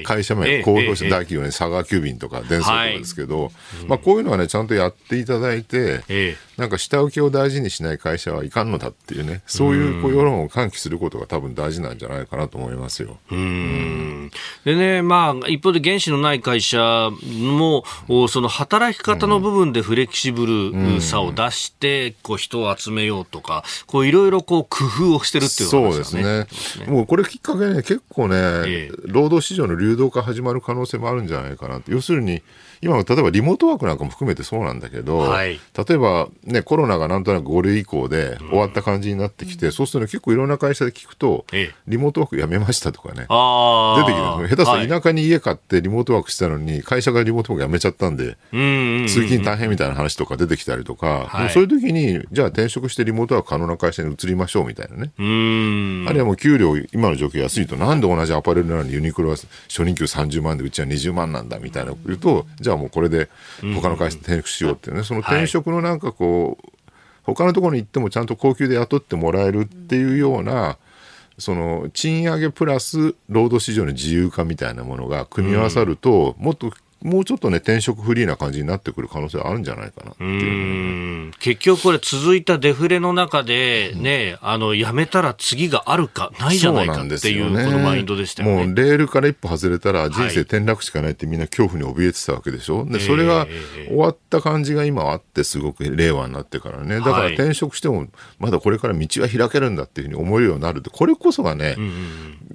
会社名、公表した大企業ね、佐川急便とか、電装とかですけど、まあ、こういうのはね、ちゃんとやっていただいて、なんか下請けを大事にしない会社はいかんのだっていうね、そういうこう世論を喚起することが多分大事なんじゃないかなと思いますよ。
うんでね、まあ、一方で原資のない会社も、その働き方の部分でフレキシブルさを出して、こう人を集めようとか、こういろいろこう工夫をしてるっていう
ことですね。そうですね。もうこれきっかけね、結構ね、えー、労働市場の流動化始まる可能性もあるんじゃないかな要するに、今、例えばリモートワークなんかも含めてそうなんだけど、はい、例えば、ね、コロナがなんとなく5類以降で終わった感じになってきて、うん、そうすると、結構いろんな会社で聞くと、ええ、リモートワークやめましたとかね、出てきて下手すると田舎に家買ってリモートワークしたのに、会社がリモートワークやめちゃったんで、通勤大変みたいな話とか出てきたりとか、はい、そういう時に、じゃあ転職してリモートワーク可能な会社に移りましょうみたいなね、あるいはもう給料、今の状況安いと、なんで同じアパレルなのにユニクロは初任給30万でうちは20万なんだみたいな言うと、じゃあもうこれで他の会社転職しようっていうね、その転職のなんかこう、他のところに行ってもちゃんと高級で雇ってもらえるっていうような、その賃上げプラス労働市場の自由化みたいなものが組み合わさると、もっともうちょっとね、転職フリーな感じになってくる可能性あるんじゃないかなっていう
結局これ、続いたデフレの中でね、うん、あの、やめたら次があるか、ないじゃないかっていう、このマインドでしたよ
ね。もう、レールから一歩外れたら人生転落しかないってみんな恐怖に怯えてたわけでしょ。で、それが終わった感じが今あって、すごく令和になってからね。だから転職しても、まだこれから道は開けるんだっていうふうに思えるようになるって、これこそがね、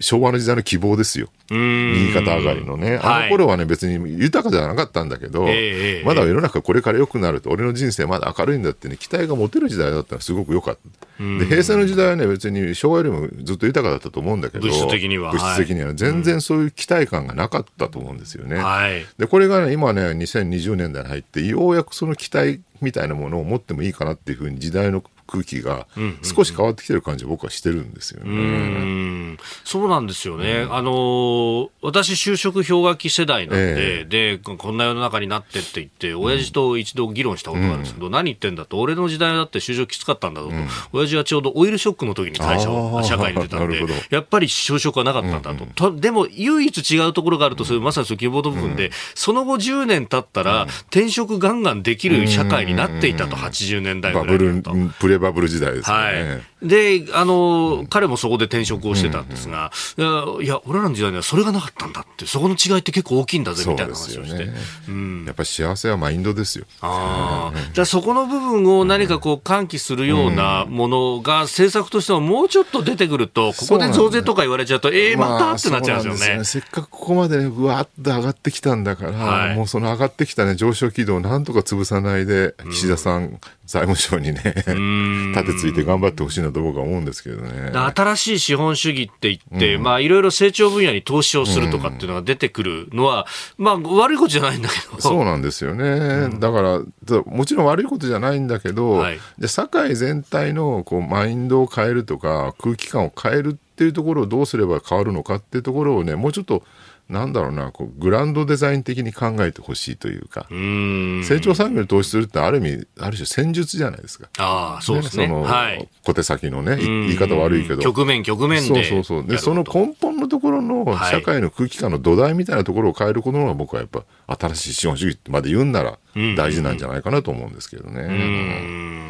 昭和の時代の希望ですよ。右肩上がりのね。あの頃はね、別に豊かではなかったんだけど、えー、まだ世の中これから良くなると、俺の人生まだ明るいんだってね、期待が持てる時代だったらすごく良かった。で、平成の時代はね、別に昭和よりもずっと豊かだったと思うんだけど、
物質的には。
物質的には。全然そういう期待感がなかったと思うんですよね。はい、で、これがね、今ね、2020年代に入って、ようやくその期待みたいなものを持ってもいいかなっていうふうに時代の空気が少し変わってきてる感じ僕はしてるんですよね。
うそうなんですよね。うん、あの私就職氷河期世代なんで、えー、でこんな世の中になってって言って親父と一度議論したことがあるんですけど、うん、何言ってんだと俺の時代だって就職きつかったんだぞと、うん、親父はちょうどオイルショックの時に会社を社会に出たんでやっぱり就職はなかったんだと、とでも唯一違うところがあるとそれまさにその希望の部分で、その後10年経ったら、転職ガンガンできる社会になっていたと、80年代ぐらいバブル
プレバブル時代ですね。はい
で、あの、うん、彼もそこで転職をしてたんですが、うんうん、いや、俺らの時代にはそれがなかったんだって、そこの違いって結構大きいんだぜ、みたいな話をして。ね
うん、やっぱり幸せはマインドですよ。
ああ、じゃあそこの部分を何かこう喚起するようなものが政策としてはもうちょっと出てくると、ここで増税とか言われちゃうと、ええー、またってなっちゃうんですよね。ね。
せっかくここまでね、ぶわっと上がってきたんだから、はい、もうその上がってきたね、上昇軌道をなんとか潰さないで、岸田さん、財務省にね、立てついて頑張ってほしいなと僕は思うんですけどね。
新しい資本主義って言って、うん、まあいろいろ成長分野に投資をするとかっていうのが出てくるのは、うん、まあ悪いことじゃないんだけど。
そうなんですよね。うん、だから、もちろん悪いことじゃないんだけど、はい、で社会全体のこうマインドを変えるとか、空気感を変えるっていうところをどうすれば変わるのかっていうところをね、もうちょっとなんだろうな、こうグランドデザイン的に考えてほしいというか、成長産業に投資するってある意味、ある種戦術じゃないですか。
ああ、そうですね。
ねその、はい、小手先のね、言い方悪いけど。
局面、局面で。
そうそうそう。で、その根本のところの社会の空気感の土台みたいなところを変えることのが僕はやっぱ新しい資本主義まで言うんなら、大事なんじゃないかなと思うんですけどね。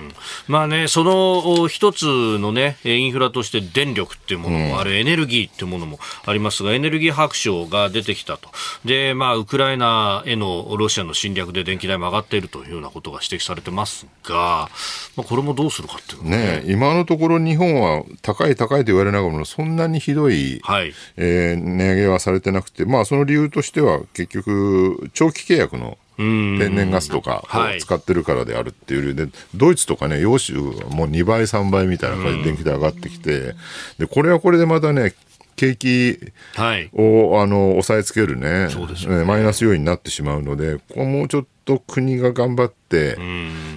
まあね、その一つのね、インフラとして電力っていうものもある、エネルギーっていうものもありますが、エネルギー白書が出てきたと。で、まあ、ウクライナへのロシアの侵略で電気代も上がっているというようなことが指摘されてますが、まあ、これもどうするかっていう
ね。ね今のところ日本は高い高いと言われながらも、そんなにひどい、はい、えー、値上げはされてなくて、まあ、その理由としては結局、長期契約の天然ガスとかを使ってるからであるっていう理由。で、はい、ドイツとかね、欧州はもう2倍、3倍みたいな感じで電気代上がってきて、で、これはこれでまたね、景気を、はい、あの抑えつけるね、ね。マイナス要因になってしまうので、ここもうちょっと国が頑張って、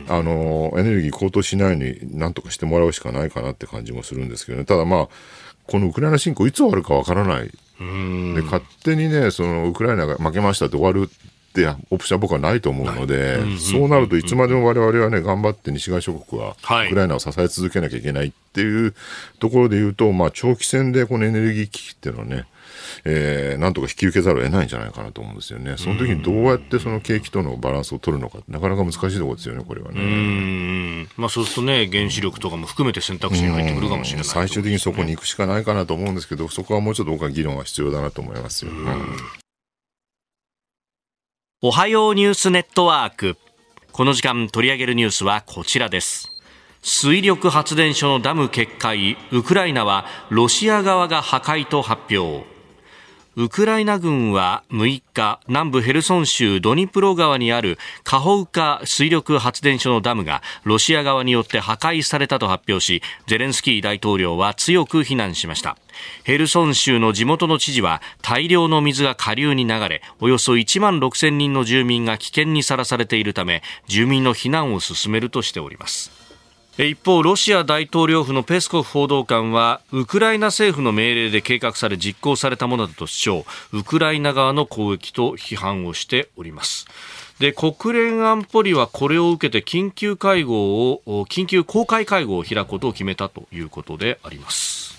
あのエネルギー高騰しないようになんとかしてもらうしかないかなって感じもするんですけどね、ただまあ、このウクライナ侵攻、いつ終わるかわからない。で勝手にね、そのウクライナが負けましたって終わるってオプションは僕はないと思うので、そうなるといつまでも我々はね、頑張って西側諸国はウクライナを支え続けなきゃいけないっていうところで言うと、まあ、長期戦でこのエネルギー危機っていうのはね、えー、なんとか引き受けざるを得ないんじゃないかなと思うんですよね。その時にどうやってその景気とのバランスを取るのか、なかなか難しいところですよね、これはね。うん
まあ、そうするとね、原子力とかも含めて選択肢に入ってくるかもしれない、ね、
最終的にそこに行くしかないかなと思うんですけど、そこはもうちょっと僕は議論が必要だなと思いますよ。
おはようニュースネットワーク。この時間取り上げるニュースはこちらです。水力発電所のダム決壊、ウクライナはロシア側が破壊と発表。ウクライナ軍は6日、南部ヘルソン州ドニプロ川にあるカホウカ水力発電所のダムがロシア側によって破壊されたと発表し、ゼレンスキー大統領は強く非難しました。ヘルソン州の地元の知事は大量の水が下流に流れ、およそ1万6000人の住民が危険にさらされているため、住民の避難を進めるとしております。一方、ロシア大統領府のペスコフ報道官は、ウクライナ政府の命令で計画され実行されたものだと主張、ウクライナ側の攻撃と批判をしております。で、国連安保理はこれを受けて緊急会合を、緊急公開会合を開くことを決めたということであります。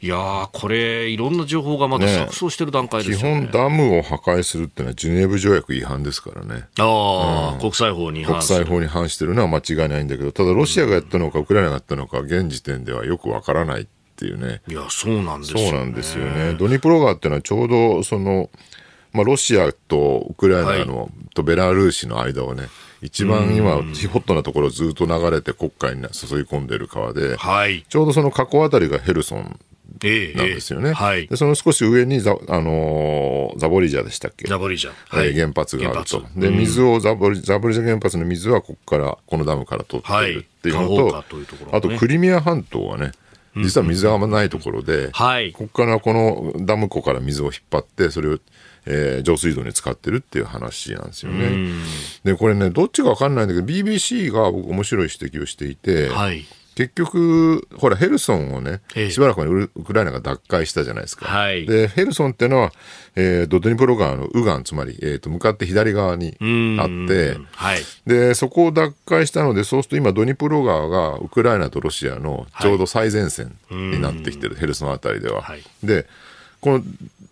いやこれ、いろんな情報がまだ錯綜してる段階です
よね、ね、基本、ダムを破壊するっていうのは、ジュネーブ条約違反ですからね。
ああ、うん、国際法に
国際法に反してるのは間違いないんだけど、ただ、ロシアがやったのか、ウクライナがやったのか、現時点ではよくわからないっていうね。
いや、そうなんですよ、ね、
そうなんですよね。ドニプロ川っていうのは、ちょうど、その、まあ、ロシアとウクライナの、はい、とベラルーシの間をね、一番今、ホットなところをずっと流れて国会に注ぎ込んでいる川で、はい、ちょうどその河口あたりがヘルソンなんですよね。えーはい、でその少し上にザ,、あのー、ザボリジャでしたっけ？
ザボリジャ、
はい、原発があると。で、水をザボリ、ザボリジャ原発の水はここから、このダムから取っているっていうのと、はい。とね、あとクリミア半島はね、実は水があんまないところで、はい、ここからこのダム湖から水を引っ張って、それをえー、上水道に使ってるっていう話なんですよね。で、これね、どっちかわかんないんだけど、BBC が僕面白い指摘をしていて、はい、結局、ほら、ヘルソンをね、しばらくにウクライナが奪回したじゃないですか。はい、で、ヘルソンっていうのは、えー、ドドニプロ川の右岸、つまり、えーと、向かって左側にあって、はい、で、そこを奪回したので、そうすると今、ドニプロ川がウクライナとロシアのちょうど最前線になってきてる、ヘルソンあたりでは。はい、で、この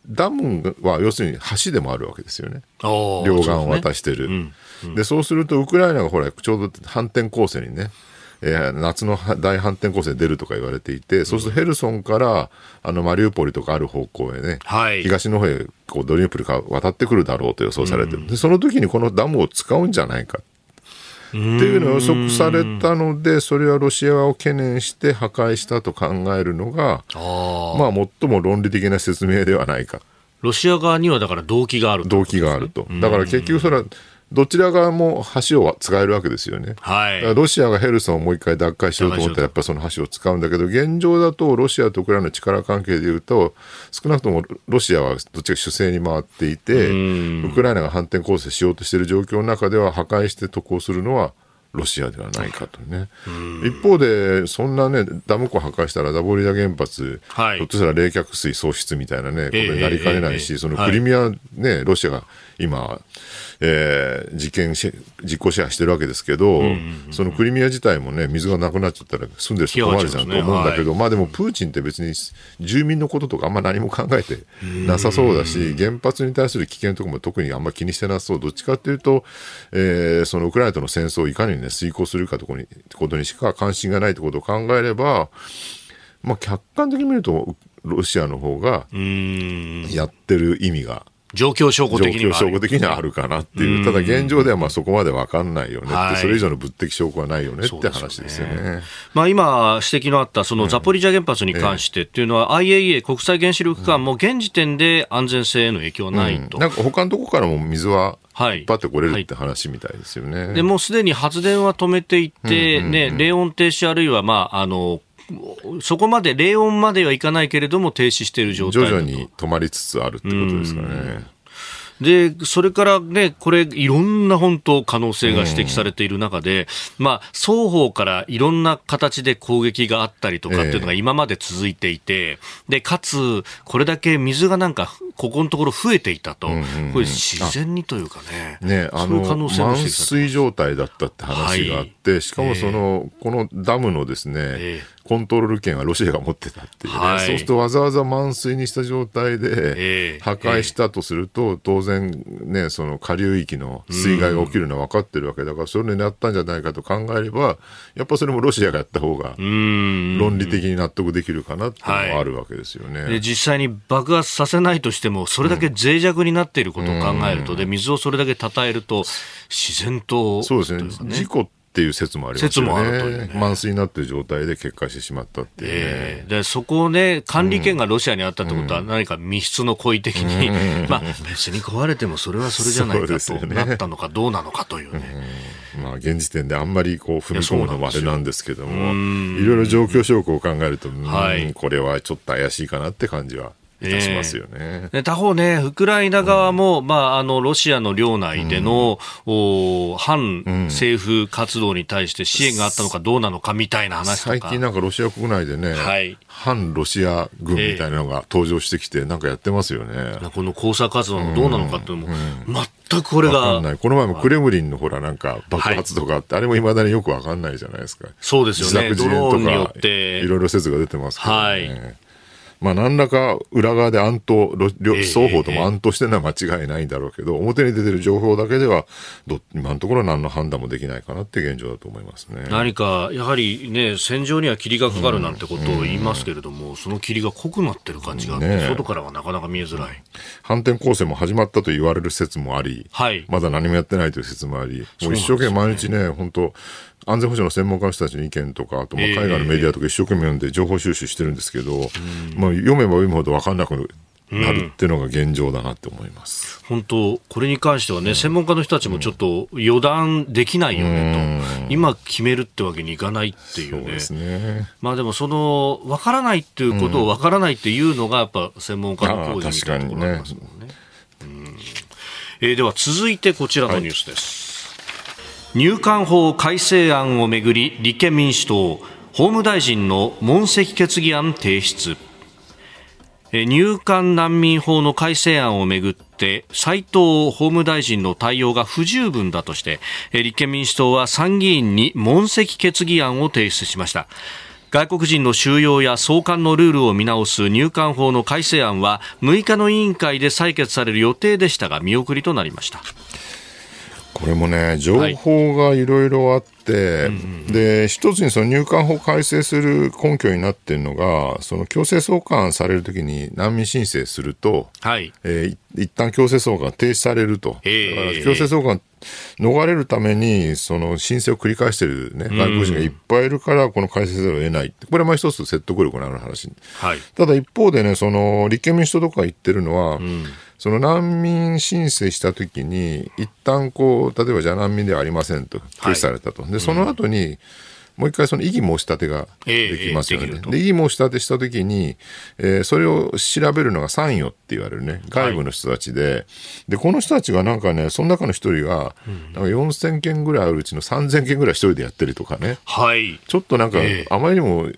ダムは要するに橋でもあるわけですよね。両岸を渡してる。で、ねうん。うん、そうすると、ウクライナがほら、ちょうど反転攻勢にね、えー、夏の大反転攻勢出るとか言われていて、そうするとヘルソンからあのマリウポリとかある方向へね、はい、東の方へこうドニュプルが渡ってくるだろうと予想されてる、うん、でその時にこのダムを使うんじゃないか。っていうのが予測されたので、それはロシアを懸念して破壊したと考えるのが、まあ、最も論理的な説明ではないか。
ロシア側にはだから動機がある
動機があると。だから結局それは、どちら側も橋を使えるわけですよね。はい、ロシアがヘルソンをもう一回奪回しようと思ったら、やっぱりその橋を使うんだけど、現状だとロシアとウクライナの力関係でいうと、少なくともロシアはどっちか主勢に回っていて、ウクライナが反転攻勢しようとしている状況の中では、破壊して渡航するのは、ロシアではないかとね。一方で、そんなね、ダム湖破壊したらザボリダ原発、
はい。
ひょっとしたら冷却水喪失みたいなね、こと
ええ
になりかねないし、
ええ
そのクリミアね、ロシアが今、えー、実験し、実効支配してるわけですけど、そのクリミア自体もね、水がなくなっちゃったら住んでる人困るじゃんと思うんだけど、まあでもプーチンって別に住民のこととかあんま何も考えてなさそうだし、原発に対する危険とかも特にあんま気にしてなさそう、どっちかっていうと、えーそのウクライナとの戦争をいかにね、遂行するかとこにことにしか関心がないってことを考えれば、まあ客観的に見ると、ロシアの方が。やってる意味が
状況証拠的にはある。
証拠的にはあるかなっていう、ただ現状ではまあそこまで分かんないよねって、
はい。
それ以上の物的証拠はないよねって話ですよね。
まあ、今、指摘のあったそのザポリジャ原発に関してっていうのは、IAEA・ 国際原子力機関も現時点で安全性への影響はないと。
なんか他のとこからも水は
はい。
引っ張ってこれるって話みたいですよね。
でもうすでに発電は止めていって、ね、冷温停止あるいは、まあ、あの、そこまで冷温まではいかないけれども停止している状態
徐々に止まりつつあるってことですかね。
で、それからね、これ、いろんな本当可能性が指摘されている中で、まあ、双方からいろんな形で攻撃があったりとかっていうのが今まで続いていて、で、かつ、これだけ水がなんか、ここのところ増えていたと、これ自然にというかね、
ね、あの
能性も
満水状態だったって話があって、しかもその、このダムのですね、
ええ。
コントロール権はロシアが持ってたっていうね、
はい。
そうするとわざわざ満水にした状態
ええ。
で破壊したとすると、当然ね、その下流域の水害が起きるのは分かってるわけだから、それをやったんじゃないかと考えれば、やっぱそれもロシアがやった方が
うーん。
論理的に納得できるかなっていうのはあるわけですよね。
で実際に爆発させないとしても、それだけ脆弱になっていることを考えると、で水をそれだけたたえると、自然と、
そうですね。事故っていう説もありますよね。
ね。
満水になっている状態で決壊してしまったっていうね。
ええ。でそこをね、管理権がロシアにあったってことは、何か密室の故意的に、まあ、別に壊れてもそれはそれじゃないかとなったのかどうなのかというね。
まあ、現時点であんまりこう踏み込むのもあれなんですけども、いろいろ状況証拠を考えると、うん
はい。
これはちょっと怪しいかなって感じはいたしますよね。
で他方ね、ウクライナ側も、まあ、あの、ロシアの領内での、お反政府活動に対して支援があったのかどうなのかみたいな話とか。
最近なんかロシア国内でね、
はい。
反ロシア軍みたいなのが登場してきて、なんかやってますよね。
この工作活動のどうなのかっていうのも、全くこれが
わかんない。この前もクレムリンのほらなんか爆発とかあって、あれも未だによくわかんないじゃないですか。
そうですよね。
自作自演とかいろいろ説が出てますけどね。
はい
まあ何らか裏側で暗闘、双方とも暗闘してるのは間違いないんだろうけど、表に出てる情報だけではど、今のところ何の判断もできないかなって現状だと思いますね。
何か、やはりね、戦場には霧がかかるなんてことを言いますけれども、その霧が濃くなってる感じがあって、
ねえ。
外からはなかなか見えづらい。
反転攻勢も始まったと言われる説もあり、
はい。
まだ何もやってないという説もあり、もう一生懸命毎日ね、本当安全保障の専門家の人たちの意見とか、あとまあ
ええ
海外のメディアとか一生懸命読んで情報収集してるんですけど、まあ読めば読むほど分かんなくなるっていうのが現状だなって思います。
本当、これに関してはね、専門家の人たちもちょっと予断できないよねと、今決めるってわけにいかないっていうね。
そうですね。
まあでも、その、わからないっていうことをわからないっていうのが、やっぱ専門家の工事みたいなところありますもんね。うんえーでは続いてこちらのニュースです。入管法改正案をめぐり立憲民主党法務大臣の問責決議案提出。入管難民法の改正案をめぐって斉藤法務大臣の対応が不十分だとして立憲民主党は参議院に問責決議案を提出しました。外国人の収容や送還のルールを見直す入管法の改正案は6日の委員会で採決される予定でしたが見送りとなりました。
これもね、情報がいろいろあって、で、一つにその入管法改正する根拠になっているのが、その強制送還されるときに難民申請すると、
はい。
えーい一旦強制送還停止されると。
え
強制送還逃れるために、その申請を繰り返しているね、外国人がいっぱいいるから、この改正せざるを得ない。これはまあ一つ説得力のある話。
はい。
ただ一方でね、その立憲民主党とか言ってるのは、その難民申請したときに、一旦こう、例えばじゃあ難民ではありませんと、拒否されたと。で、その後に、もう一回その異議申し立てができますよね。で異議申し立てしたときに、えー、それを調べるのが参与って言われるね、外部の人たちで、はい、で、この人たちがなんかね、その中の一人が、なんか4000件ぐらいあるうちの3000件ぐらい一人でやってるとかね。
はい。
ちょっとなんか、あまりにも、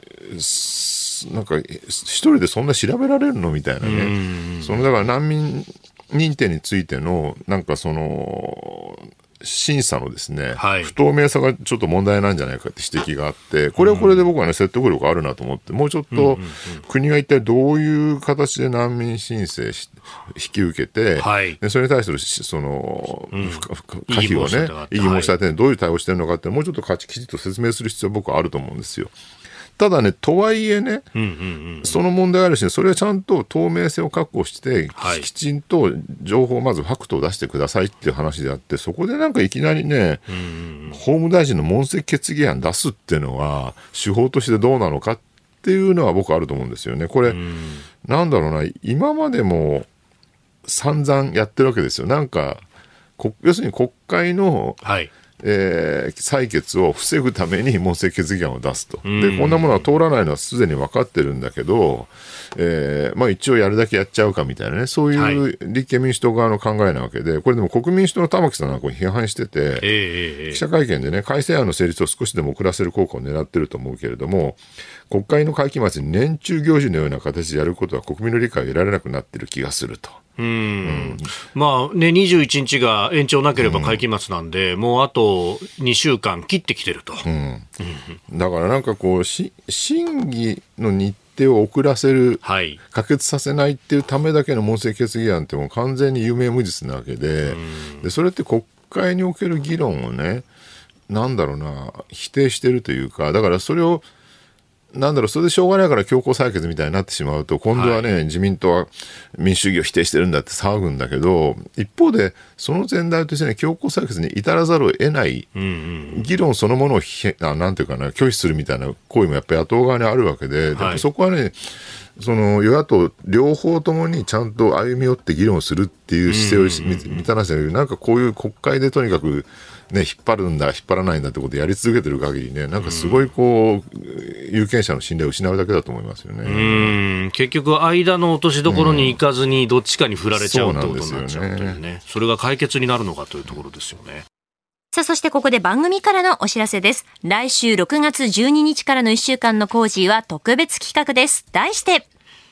なんか、一人でそんな調べられるのみたいなね。その、だから難民認定についての、なんかその、審査のですね、はい、不透明さがちょっと問題なんじゃないかって指摘があって、これはこれで僕はね、説得力あるなと思って、もうちょっと国が一体どういう形で難民申請し引き受けて、はい、でそれに対するその、うん、可否をね、異議申し立てどういう対応してるのかって、もうちょっときちっと説明する必要は僕はあると思うんですよ。ただね、とはいえね、うんうんうん、その問題があるし、それはちゃんと透明性を確保して、はい、きちんと情報、まずファクトを出してくださいっていう話であって、そこでなんかいきなりね、うんうん、法務大臣の問責決議案出すっていうのは、手法としてどうなのかっていうのは僕あると思うんですよね。これ、うん、なんだろうな、今までも散々やってるわけですよ。なんか、要するに国会の、はいえー、採決を防ぐために問責決議案を出すと、でこんなものは通らないのはすでに分かってるんだけど、えーまあ、一応やるだけやっちゃうかみたいなね、そういう立憲民主党側の考えなわけで、これでも国民主党の玉木さんなんか批判してて、えー、記者会見でね、改正案の成立を少しでも遅らせる効果を狙ってると思うけれども、国会の会期末に年中行事のような形でやることは国民の理解を得られなくなってる気がすると。うん、
まあね、21日が延長なければ会期末なんで、うん、もうあと2週間切ってきてると。うん、
だからなんかこうし、審議の日程を遅らせる、はい、可決させないっていうためだけの問責決議案ってもう完全に有名無実なわけで、でそれって国会における議論をね、なんだろうな、否定してるというか、だからそれをなんだろう、それでしょうがないから強行採決みたいになってしまうと、今度はね、はい、自民党は民主主義を否定してるんだって騒ぐんだけど、一方で、その前提としてね、強行採決に至らざるを得ない、議論そのものをあなんていうかな、拒否するみたいな行為もやっぱり野党側にあるわけで、はい、そこはね、その与野党両方ともにちゃんと歩み寄って議論するっていう姿勢をみたらしてるなんかこういう国会でとにかくね、引っ張るんだ、引っ張らないんだってことをやり続けてる限りね、なんかすごいこう、有権者の信頼を失うだけだと思いますよね。
結局、間の落としどころに行かずに、どっちかに振られちゃうってことになっちゃうというね。それが解決になるのかというところですよね。
さあ、そしてここで番組からのお知らせです。来週6月12日からの1週間のコージーは特別企画です。題して、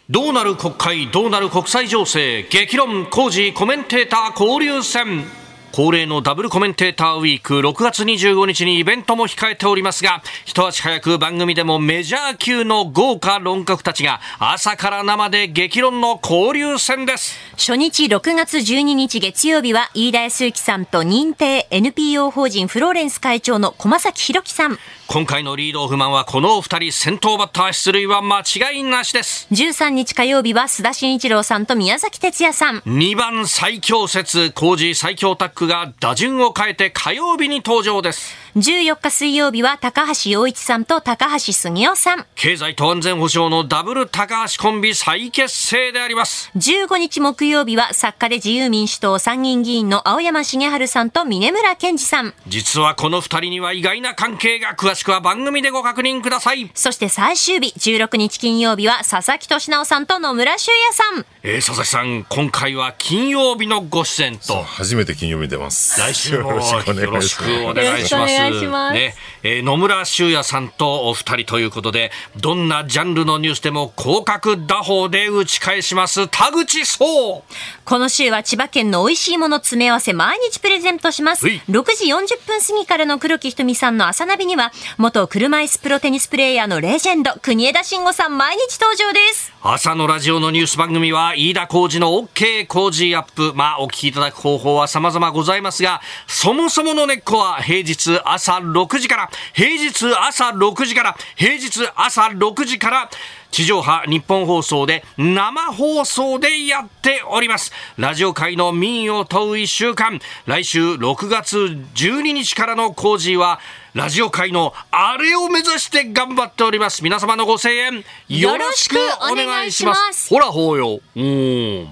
どうなる国会、どうなる国際情勢、激論、工事、コメンテーター交流戦。恒例のダブルコメンテーターウィーク6月25日にイベントも控えておりますが一足早く番組でもメジャー級の豪華論客たちが朝から生で激論の交流戦です。
初日6月12日月曜日は飯田康之さんと認定 NPO 法人フローレンス会長の駒崎弘樹さん。
今回のリードオフマンはこのお二人先頭バッター出塁は間違いなしです。
13日火曜日は須田慎一郎さんと宮崎哲也さん。
2番最強説工事最強タッグが打順を変えて火曜日に登場です
14日水曜日は高橋洋一さんと高橋杉雄さん
経済と安全保障のダブル高橋コンビ再結成であります
15日木曜日は作家で自由民主党参議院議員の青山茂春さんと峰村健二さん
実はこの二人には意外な関係が詳しくは番組でご確認ください。
そして最終日、16日金曜日は佐々木俊直さんと野村修也さん。
えー、佐々木さん、今回は金曜日のご出演と。
初めて金曜日に出ます。
来週もよろしくお願いします。願いします。ね、えー、野村修也さんとお二人ということで、どんなジャンルのニュースでも広角打法で打ち返します田口壮。
この週は千葉県の美味しいもの詰め合わせ毎日プレゼントします。6時40分過ぎからの黒木ひとみさんの朝ナビには、元車椅子プロテニスプレーヤーのレジェンド、国枝慎吾さん毎日登場です。
朝のラジオのニュース番組は、飯田浩二の OK 工事アップ。まあ、お聞きいただく方法は様々ございますが、そもそもの根っこは平日朝6時から、平日朝6時から、平日朝6時から、地上波日本放送で生放送でやっております。ラジオ界の民意を問う1週間。来週6月12日からの工事は、ラジオ界のあれを目指して頑張っております。皆様のご声援、よろしくお願いします。ほら、ほうよ。うん。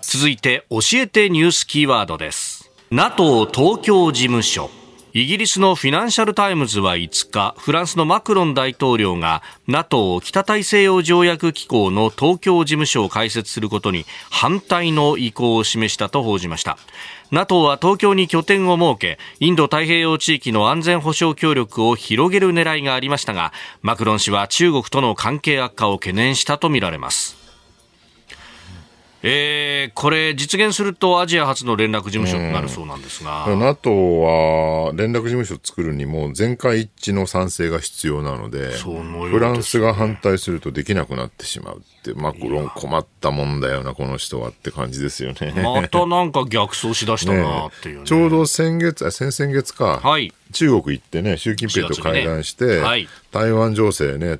続いて、教えてニュースキーワードです。NATO 東京事務所。イギリスのフィナンシャル・タイムズは5日、フランスのマクロン大統領が NATO 北大西洋条約機構の東京事務所を開設することに反対の意向を示したと報じました。NATO は東京に拠点を設け、インド太平洋地域の安全保障協力を広げる狙いがありましたが、マクロン氏は中国との関係悪化を懸念したとみられます。えー、これ、実現するとアジア初の連絡事務所になるそうなんですが、
うん、NATO は連絡事務所を作るにも全会一致の賛成が必要なので、フランスが反対するとできなくなってしまうって、マクロン困ったもんだよな、この人はって感じですよね。
またなんか逆走しだしたなっていう、ね。
ね、ちょうど先月、先々月か、
はい、
中国行ってね、習近平と会談して、ねはい、台湾情勢ね、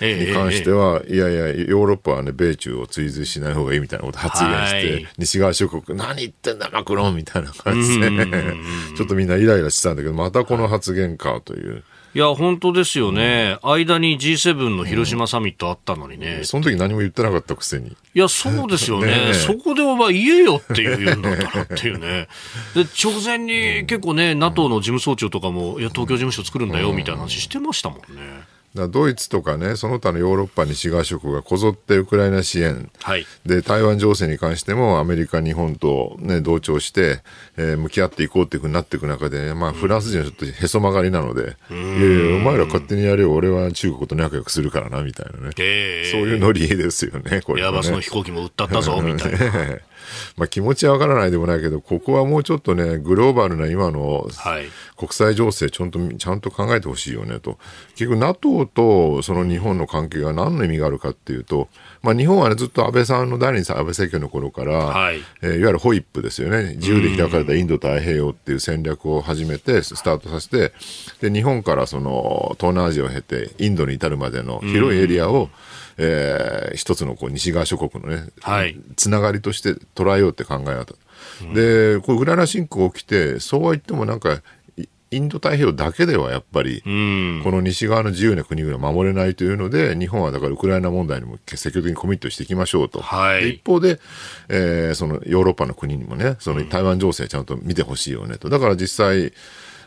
に関しては、いやいや、ヨーロッパはね、米中を追随しない方がいいみたいなこと発言して、西側諸国、何言ってんだ、マクロンみたいな感じで、ちょっとみんなイライラしてたんだけど、またこの発言かという。
いや、本当ですよね。うん、間に G7 の広島サミットあったのにね、
うん。その時何も言ってなかったくせに。い
や、そうですよね。ねそこでお前言えよっていう言うんだったらっていうね。で、直前に結構ね、NATO の事務総長とかも、いや、東京事務所作るんだよみたいな話してましたもんね。
ドイツとかね、その他のヨーロッパ、西側諸国がこぞってウクライナ支援、はい、で台湾情勢に関してもアメリカ、日本と、ね、同調して、えー、向き合っていこうっていうふうになっていく中で、ね、まあ、フランス人はちょっとへそ曲がりなので、いやいや、お前ら勝手にやれよ、俺は中国と仲良くするからなみたいなね、えー、そういうノリですよね、これ、ね。
エアバスの飛行機も売ったったぞみたいな。
まあ、気持ちはわからないでもないけど、ここはもうちょっとね、グローバルな今の国際情勢ちゃんと、ちゃんと考えてほしいよねと。結局 NATO とその日本の関係が何の意味があるかっていうと、まあ、日本はね、ずっと安倍さんの第二次安倍政権の頃から、はいえー、いわゆるホイップですよね。自由で開かれたインド太平洋っていう戦略を始めて、スタートさせて、で、日本からその、東南アジアを経て、インドに至るまでの広いエリアを、えー、一つのこう西側諸国のね、はい、つながりとして捉えようって考え方。で、こうウクライナ侵攻起きて、そうは言ってもなんか、インド太平洋だけではやっぱり、この西側の自由な国々を守れないというので、日本はだからウクライナ問題にも積極的にコミットしていきましょうと。はい、一方で、えー、そのヨーロッパの国にもね、その台湾情勢ちゃんと見てほしいよねと。だから実際、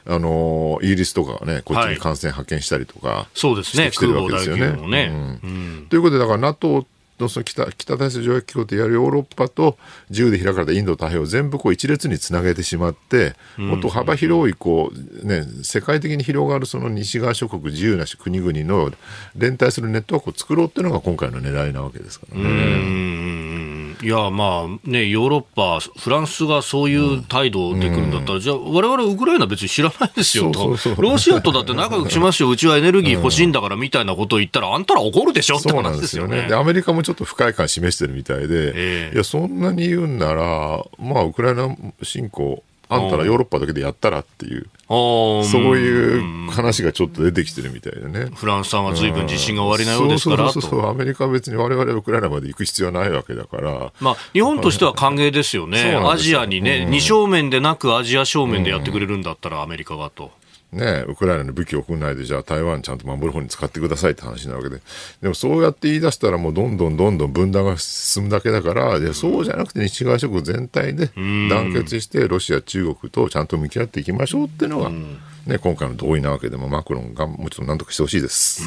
あのイギリスとかね、こっちに艦船派遣したりとか、はい、
そうですね、
してるわけですよね。ね。うん、ということで、だから NATO のその北北大西洋条約機構といわれるヨーロッパと自由で開かれたインド太平洋を全部こう一列につなげてしまって、もっと幅広いこう、ね、世界的に広がるその西側諸国自由な国々の連帯するネットワークを作ろうっていうのが今回の狙いなわけですからね。
いやまあね、ヨーロッパ、フランスがそういう態度でくるんだったら、うん、じゃあ、われわれウクライナ別に知らないですよと、ロシアとだって仲良くしますよ、う。ちはエネルギー欲しいんだからみたいなことを言ったら、あんたら怒るでしょって話ですよね。
でアメリカもちょっと不快感示してるみたいで、えー、いや、そんなに言うんなら、まあ、ウクライナ侵攻、あんたらヨーロッパだけでやったらっていう、そういう話がちょっと出てきてるみたいでね。
フランスさんはずいぶん自信が終わりなようですから
そうそうアメリカは別に我々ウクライナまで行く必要はないわけだから。
まあ、日本としては歓迎ですよね。アジアにね、二正面でなくアジア正面でやってくれるんだったらアメリカがと。
ね、ウクライナの武器を送らないで、じゃあ台湾ちゃんと守る方に使ってくださいって話なわけで。でもそうやって言い出したらもうどんどんどんどん分断が進むだけだから、でそうじゃなくて西側諸国全体で団結してロシア、中国とちゃんと向き合っていきましょうっていうのが、ね、今回の同意なわけでもマクロンがもうちょっと何とかしてほしいです。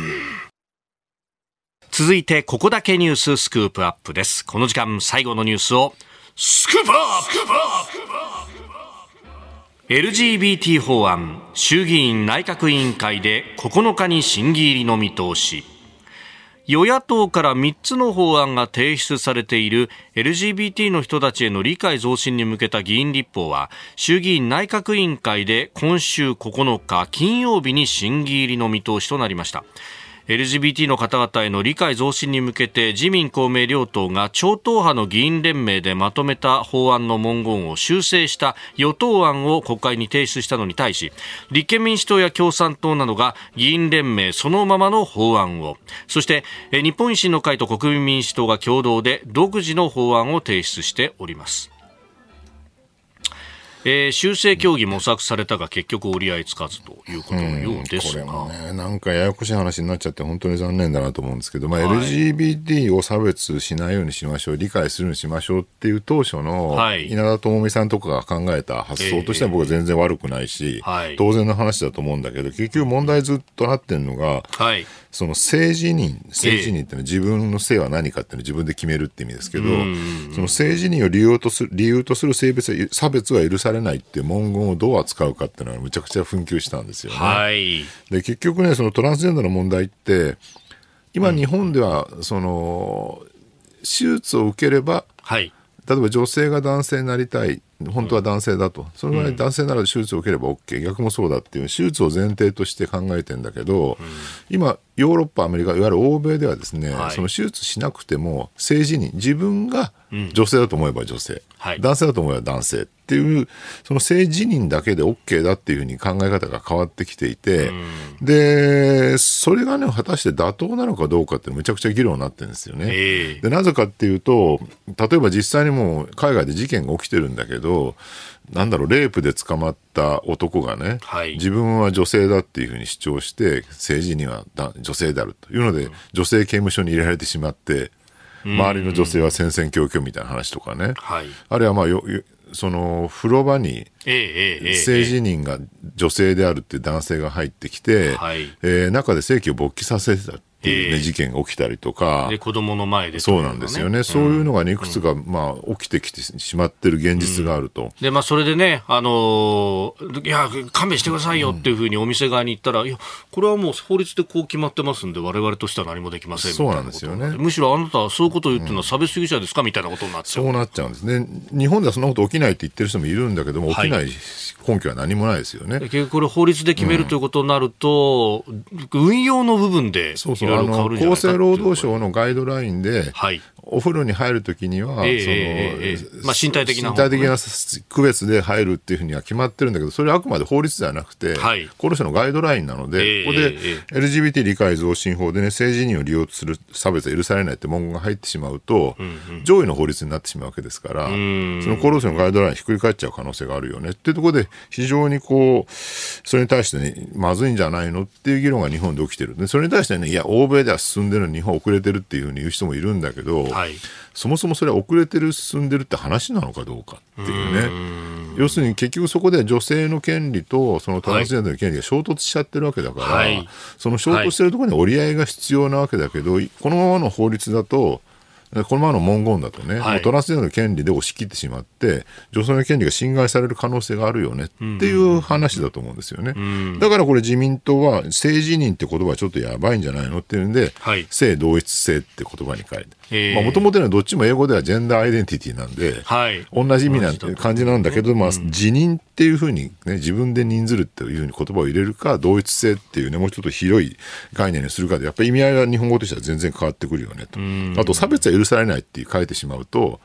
続いて、ここだけニューススクープアップです。この時間最後のニュースをスクープアップ LGBT 法案衆議院内閣委員会で9日に審議入りの見通し。与野党から3つの法案が提出されている LGBT の人たちへの理解増進に向けた議員立法は衆議院内閣委員会で今週9日金曜日に審議入りの見通しとなりました。LGBT の方々への理解増進に向けて自民公明両党が超党派の議員連盟でまとめた法案の文言を修正した与党案を国会に提出したのに対し立憲民主党や共産党などが議員連盟そのままの法案をそして日本維新の会と国民民主党が共同で独自の法案を提出しております。えー、修正協議模索されたが結局折り合いつかずということのようですが、
うん、これもね、なんかややこしい話になっちゃって本当に残念だなと思うんですけど、まあ、はい、LGBT を差別しないようにしましょう、理解するようにしましょうっていう当初の稲田朋美さんとかが考えた発想としては僕は全然悪くないし、えー、当然の話だと思うんだけど、結局問題ずっとなってるのが、はいその性自認、性自認ってのは自分の性は何かっていうのを自分で決めるって意味ですけど、その性自認を理由とする理由とする性別差別は許されないっていう文言をどう扱うかっていうのはむちゃくちゃ紛糾したんですよね。はい、で結局ね、そのトランスジェンダーの問題って、今日本では、その、手術を受ければ、はい、例えば女性が男性になりたい本当は男性だと、その場合男性なら手術を受ければ OK、逆もそうだっていう、手術を前提として考えてんだけど、今、ヨーロッパ、アメリカ、いわゆる欧米ではですね、はい、その手術しなくても、政治に自分が女性だと思えば女性、はい、男性だと思えば男性っていう、その性自認だけで OK だっていうふうに考え方が変わってきていて、で、それがね、果たして妥当なのかどうかってむちゃくちゃ議論になってるんですよね。で、なぜかっていうと、例えば実際にもう海外で事件が起きてるんだけど、なんだろう、レイプで捕まった男がね、はい、自分は女性だっていうふうに主張して、政治には女性であるというので、女性刑務所に入れられてしまって、周りの女性は戦々恐々みたいな話とかね、はい、あるいはまあよその風呂場に性自認が女性であるって男性が入ってきて、はい、えー、中で性器を勃起させてたっていうね、えー、事件が起きたりとか。
で、子供の前で、ね、
そうなんですよね。そういうのがね、いくつか、うん、まあ、起きてきてしまってる現実があると。うん、
で、まあ、それでね、あのー、いや、勘弁してくださいよっていうふうにお店側に言ったら、いや、これはもう法律でこう決まってますんで、われわれとしては何もできません
そうなんですよね。
むしろあなたはそういうことを言ってるのは差別主義者ですかみたいなことになっちゃ
う。そうなっちゃうんですね。日本ではそんなこと起きないって言ってる人もいるんだけども、起きない根拠は何もないですよね。
結局これ法律で決めるということになると、うん、運用の部分でいろいろいか
そうそう労働省のガイドラインで、はい、お風呂に入るときには、えー、その、まあ、
身体的な、
身体的な区別で入るっていうふうには決まってるんだけど、それはあくまで法律ではなくて、はい、厚労省のガイドラインなので、ここで LGBT 理解増進法でね、性自認を利用する差別は許されないって文言が入ってしまうと、うんうん、上位の法律になってしまうわけですから、その厚労省のガイドラインひっくり返っちゃう可能性があるよねっていうところで、非常にこう、それに対してね、まずいんじゃないのっていう議論が日本で起きてる。で、それに対してね、いや、欧米では進んでるのに日本遅れてるっていうふうに言う人もいるんだけど、はい。そもそもそれは遅れてる進んでるって話なのかどうかっていうね。要するに結局そこで女性の権利とそのトランスジェンダーの権利が衝突しちゃってるわけだから、はい、その衝突してるところに折り合いが必要なわけだけど、はい、このままの法律だとこのままの文言だとね、はい、トランスジェンダーの権利で押し切ってしまって、女性の権利が侵害される可能性があるよねっていう話だと思うんですよね。うん、だからこれ自民党は、性自認って言葉はちょっとやばいんじゃないのっていうんで、はい、性同一性って言葉に変えて。もともとはどっちも英語ではジェンダーアイデンティティなんで、はい、同じ意味なんて感じなんだけど、まあ、自認っていうふうに、ね、自分で認ずるっていうふうに言葉を入れるか、同一性っていうね、もうちょっと広い概念にするかで、やっぱり意味合いは日本語としては全然変わってくるよねと。あと、差別は許されないって書いてしまうと、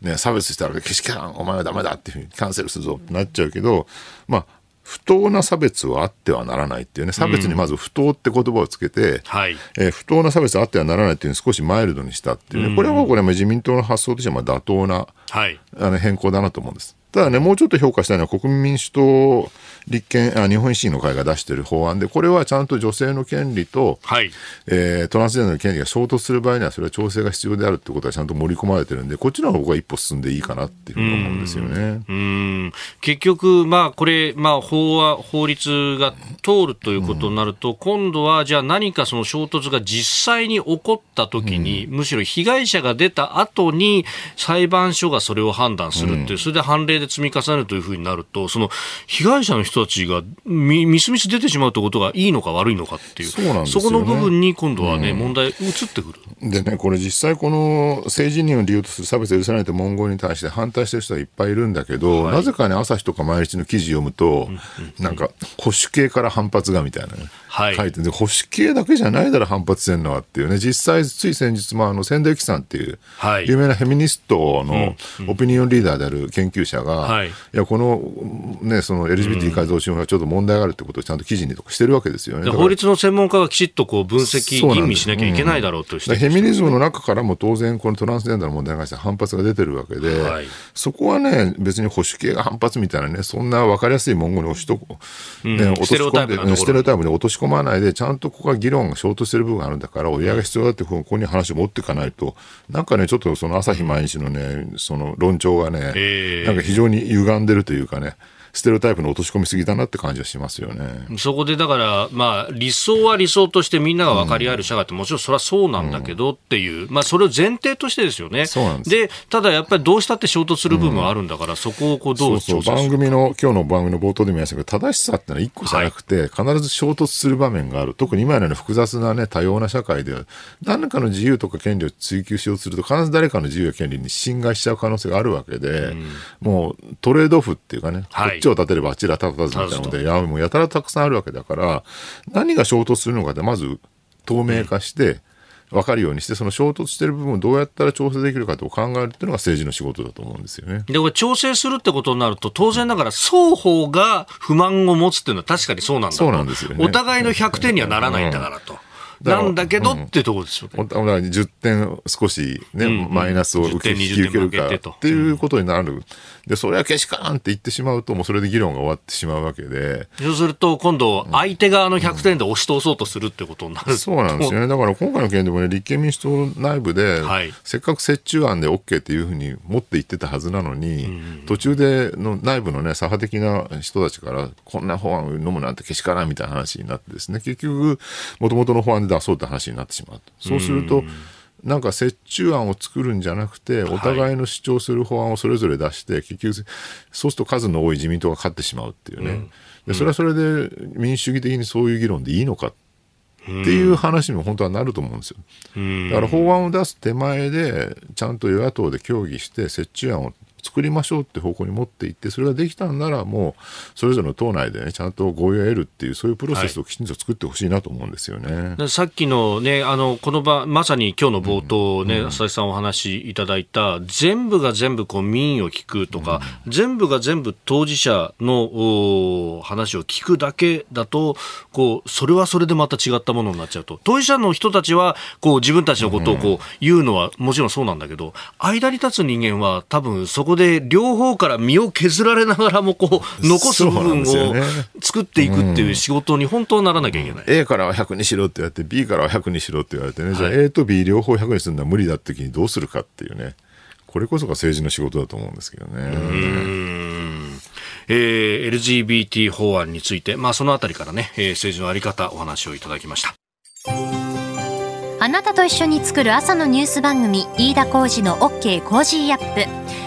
ね、差別したらけしからん、お前はダメだっていうふうにキャンセルするぞってなっちゃうけど、まあ、不当な差別はあってはならないっていうね、差別にまず不当って言葉をつけて、うんはい、えー、不当な差別はあってはならないっていうのを少しマイルドにしたっていうね、これはこれも自民党の発想としてはまあ妥当な、はい、あの変更だなと思うんです。ただね、もうちょっと評価したいのは国民民主党、立憲あ、日本維新の会が出している法案で、これはちゃんと女性の権利と、はい、えー、トランスジェンダーの権利が衝突する場合には、それは調整が必要であるということはちゃんと盛り込まれてるんで、こっちの方が一歩進んでいいかなっていうふうに思うんですよね。
うん。結局、まあ、これ、まあ、法は、法律が通るということになると、うん、今度は、じゃあ何かその衝突が実際に起こったときに、うん、むしろ被害者が出た後に、裁判所がそれを判断するっていう、うん、それで判例で積み重ねるというふうになると、その被害者の人たちがみみすみす出てしまうということがいいのか悪いのかっていう、そうなんですよ、ね、そこの部分に今度はね、うん、問題移ってくる。
でね、これ実際この政治人を理由とする差別を許さないと文言に対して反対してる人はいっぱいいるんだけど、はい、なぜかね、朝日とか毎日の記事読むと、うんうんうん、なんか保守系から反発がみたいなね、はい、書いてで保守系だけじゃないだろ反発してるのはっていうね、実際つい先日もあの千田由紀さんっていう、有名なフェミニストのオピニオンリーダーである研究者が、はい、いやこの,、ね、その LGBT 改造資本がちょっと問題があるってことをちゃんと記事にとかしてるわけですよね。
法律の専門家がきちっとこう分析、吟味しなきゃいけないだろうとして、
フェミニズムの中からも当然、このトランスジェンダーの問題に関して反発が出てるわけで、はい、そこはね、別に保守系が反発みたいなね、そんな分かりやすい文言に押しと、ね、落とし込んで、ステレオタイプで落とし込まないで、ちゃんとここは議論が衝突してる部分があるんだから、親が必要だって、ここに話を持っていかないと、なんかね、ちょっとその朝日毎日のね、その論調がね、なんか非常に歪んでるというかね、ステレオタイプの落とし込みすぎだなって感じはしますよね。
そこでだから、まあ、理想は理想としてみんなが分かり合える社会って、もちろんそれはそうなんだけどっていう、うん、まあ、それを前提としてですよね。
そうなんです。
でただやっぱりどうしたって衝突する部分はあるんだから、うん、そこをこうどう
そうそう。番組の、今日の番組の冒頭でも言いましたけど、正しさってのは一個じゃなくて、はい、必ず衝突する場面がある。特に今のような複雑なね、多様な社会では、何かの自由とか権利を追求しようとすると、必ず誰かの自由や権利に侵害しちゃう可能性があるわけで、うん、もうトレードオフっていうかね、はい、ちを立てればあちら立たずみたいなので、やもうやたらたくさんあるわけだから、何が衝突するのかで、まず透明化して、分かるようにして、その衝突している部分をどうやったら調整できるかと考えるっていうのが政治の仕事だと思うんですよね。
で、これ調整するってことになると、当然ながら双方が不満を持つっていうのは確かにそうなんだ
そうなんですよね。
お互いの100点にはならないんだからと。なんだけどってところですよね。だから
10点少しね、うんうん、マイナスを受け引き受けるかっていうことになる。で、それはけしからんって言ってしまうと、もうそれで議論が終わってしまうわけで。
そうすると、今度、相手側の100点で押し通そうとするってことになる、うん、
そうなんですよね。だから今回の件でもね、立憲民主党内部で、はい、せっかく折衷案で OK っていうふうに持って言ってたはずなのに、うん、途中での内部のね、左派的な人たちから、こんな法案を飲むなんてけしからんみたいな話になってですね、結局、もともとの法案で出そうって話になってしまう。そうすると、うん。なんか折衷案を作るんじゃなくて、お互いの主張する法案をそれぞれ出して、結局、そうすると数の多い自民党が勝ってしまうっていうね、うん、でそれはそれで民主主義的にそういう議論でいいのかっていう話にも本当はなると思うんですよ。だから法案を出す手前で、ちゃんと与野党で協議して、折衷案を作りましょうって方向に持っていってそれができたんならもうそれぞれの党内で、ね、ちゃんと合意を得るっていうそういうプロセスをきちんと作ってほしいなと思うんですよね、
はい、さっきの,、ね、あのこの場まさに今日の冒頭ね、うん、佐々木さんお話しいただいた全部が全部こう民意を聞くとか、うん、全部が全部当事者の話を聞くだけだとこうそれはそれでまた違ったものになっちゃうと。当事者の人たちはこう自分たちのことをこう言うのはもちろんそうなんだけど間に立つ人間は多分そこで両方から身を削られながらもこう残す部分を作っていくっていう仕事に本当はならなきゃいけない、
うん、A からは100にしろって言われて B からは100にしろって言われてね、はい、じゃあ A と B 両方100にするのは無理だって時にどうするかっていうね。これこそが政治の仕事だと思うんですけどね。
えー、LGBT 法案について、まあ、そのあたりからね、えー、政治のあり方お話をいただきました。
あなたと一緒に作る朝のニュース番組飯田浩二の OK コージーアップ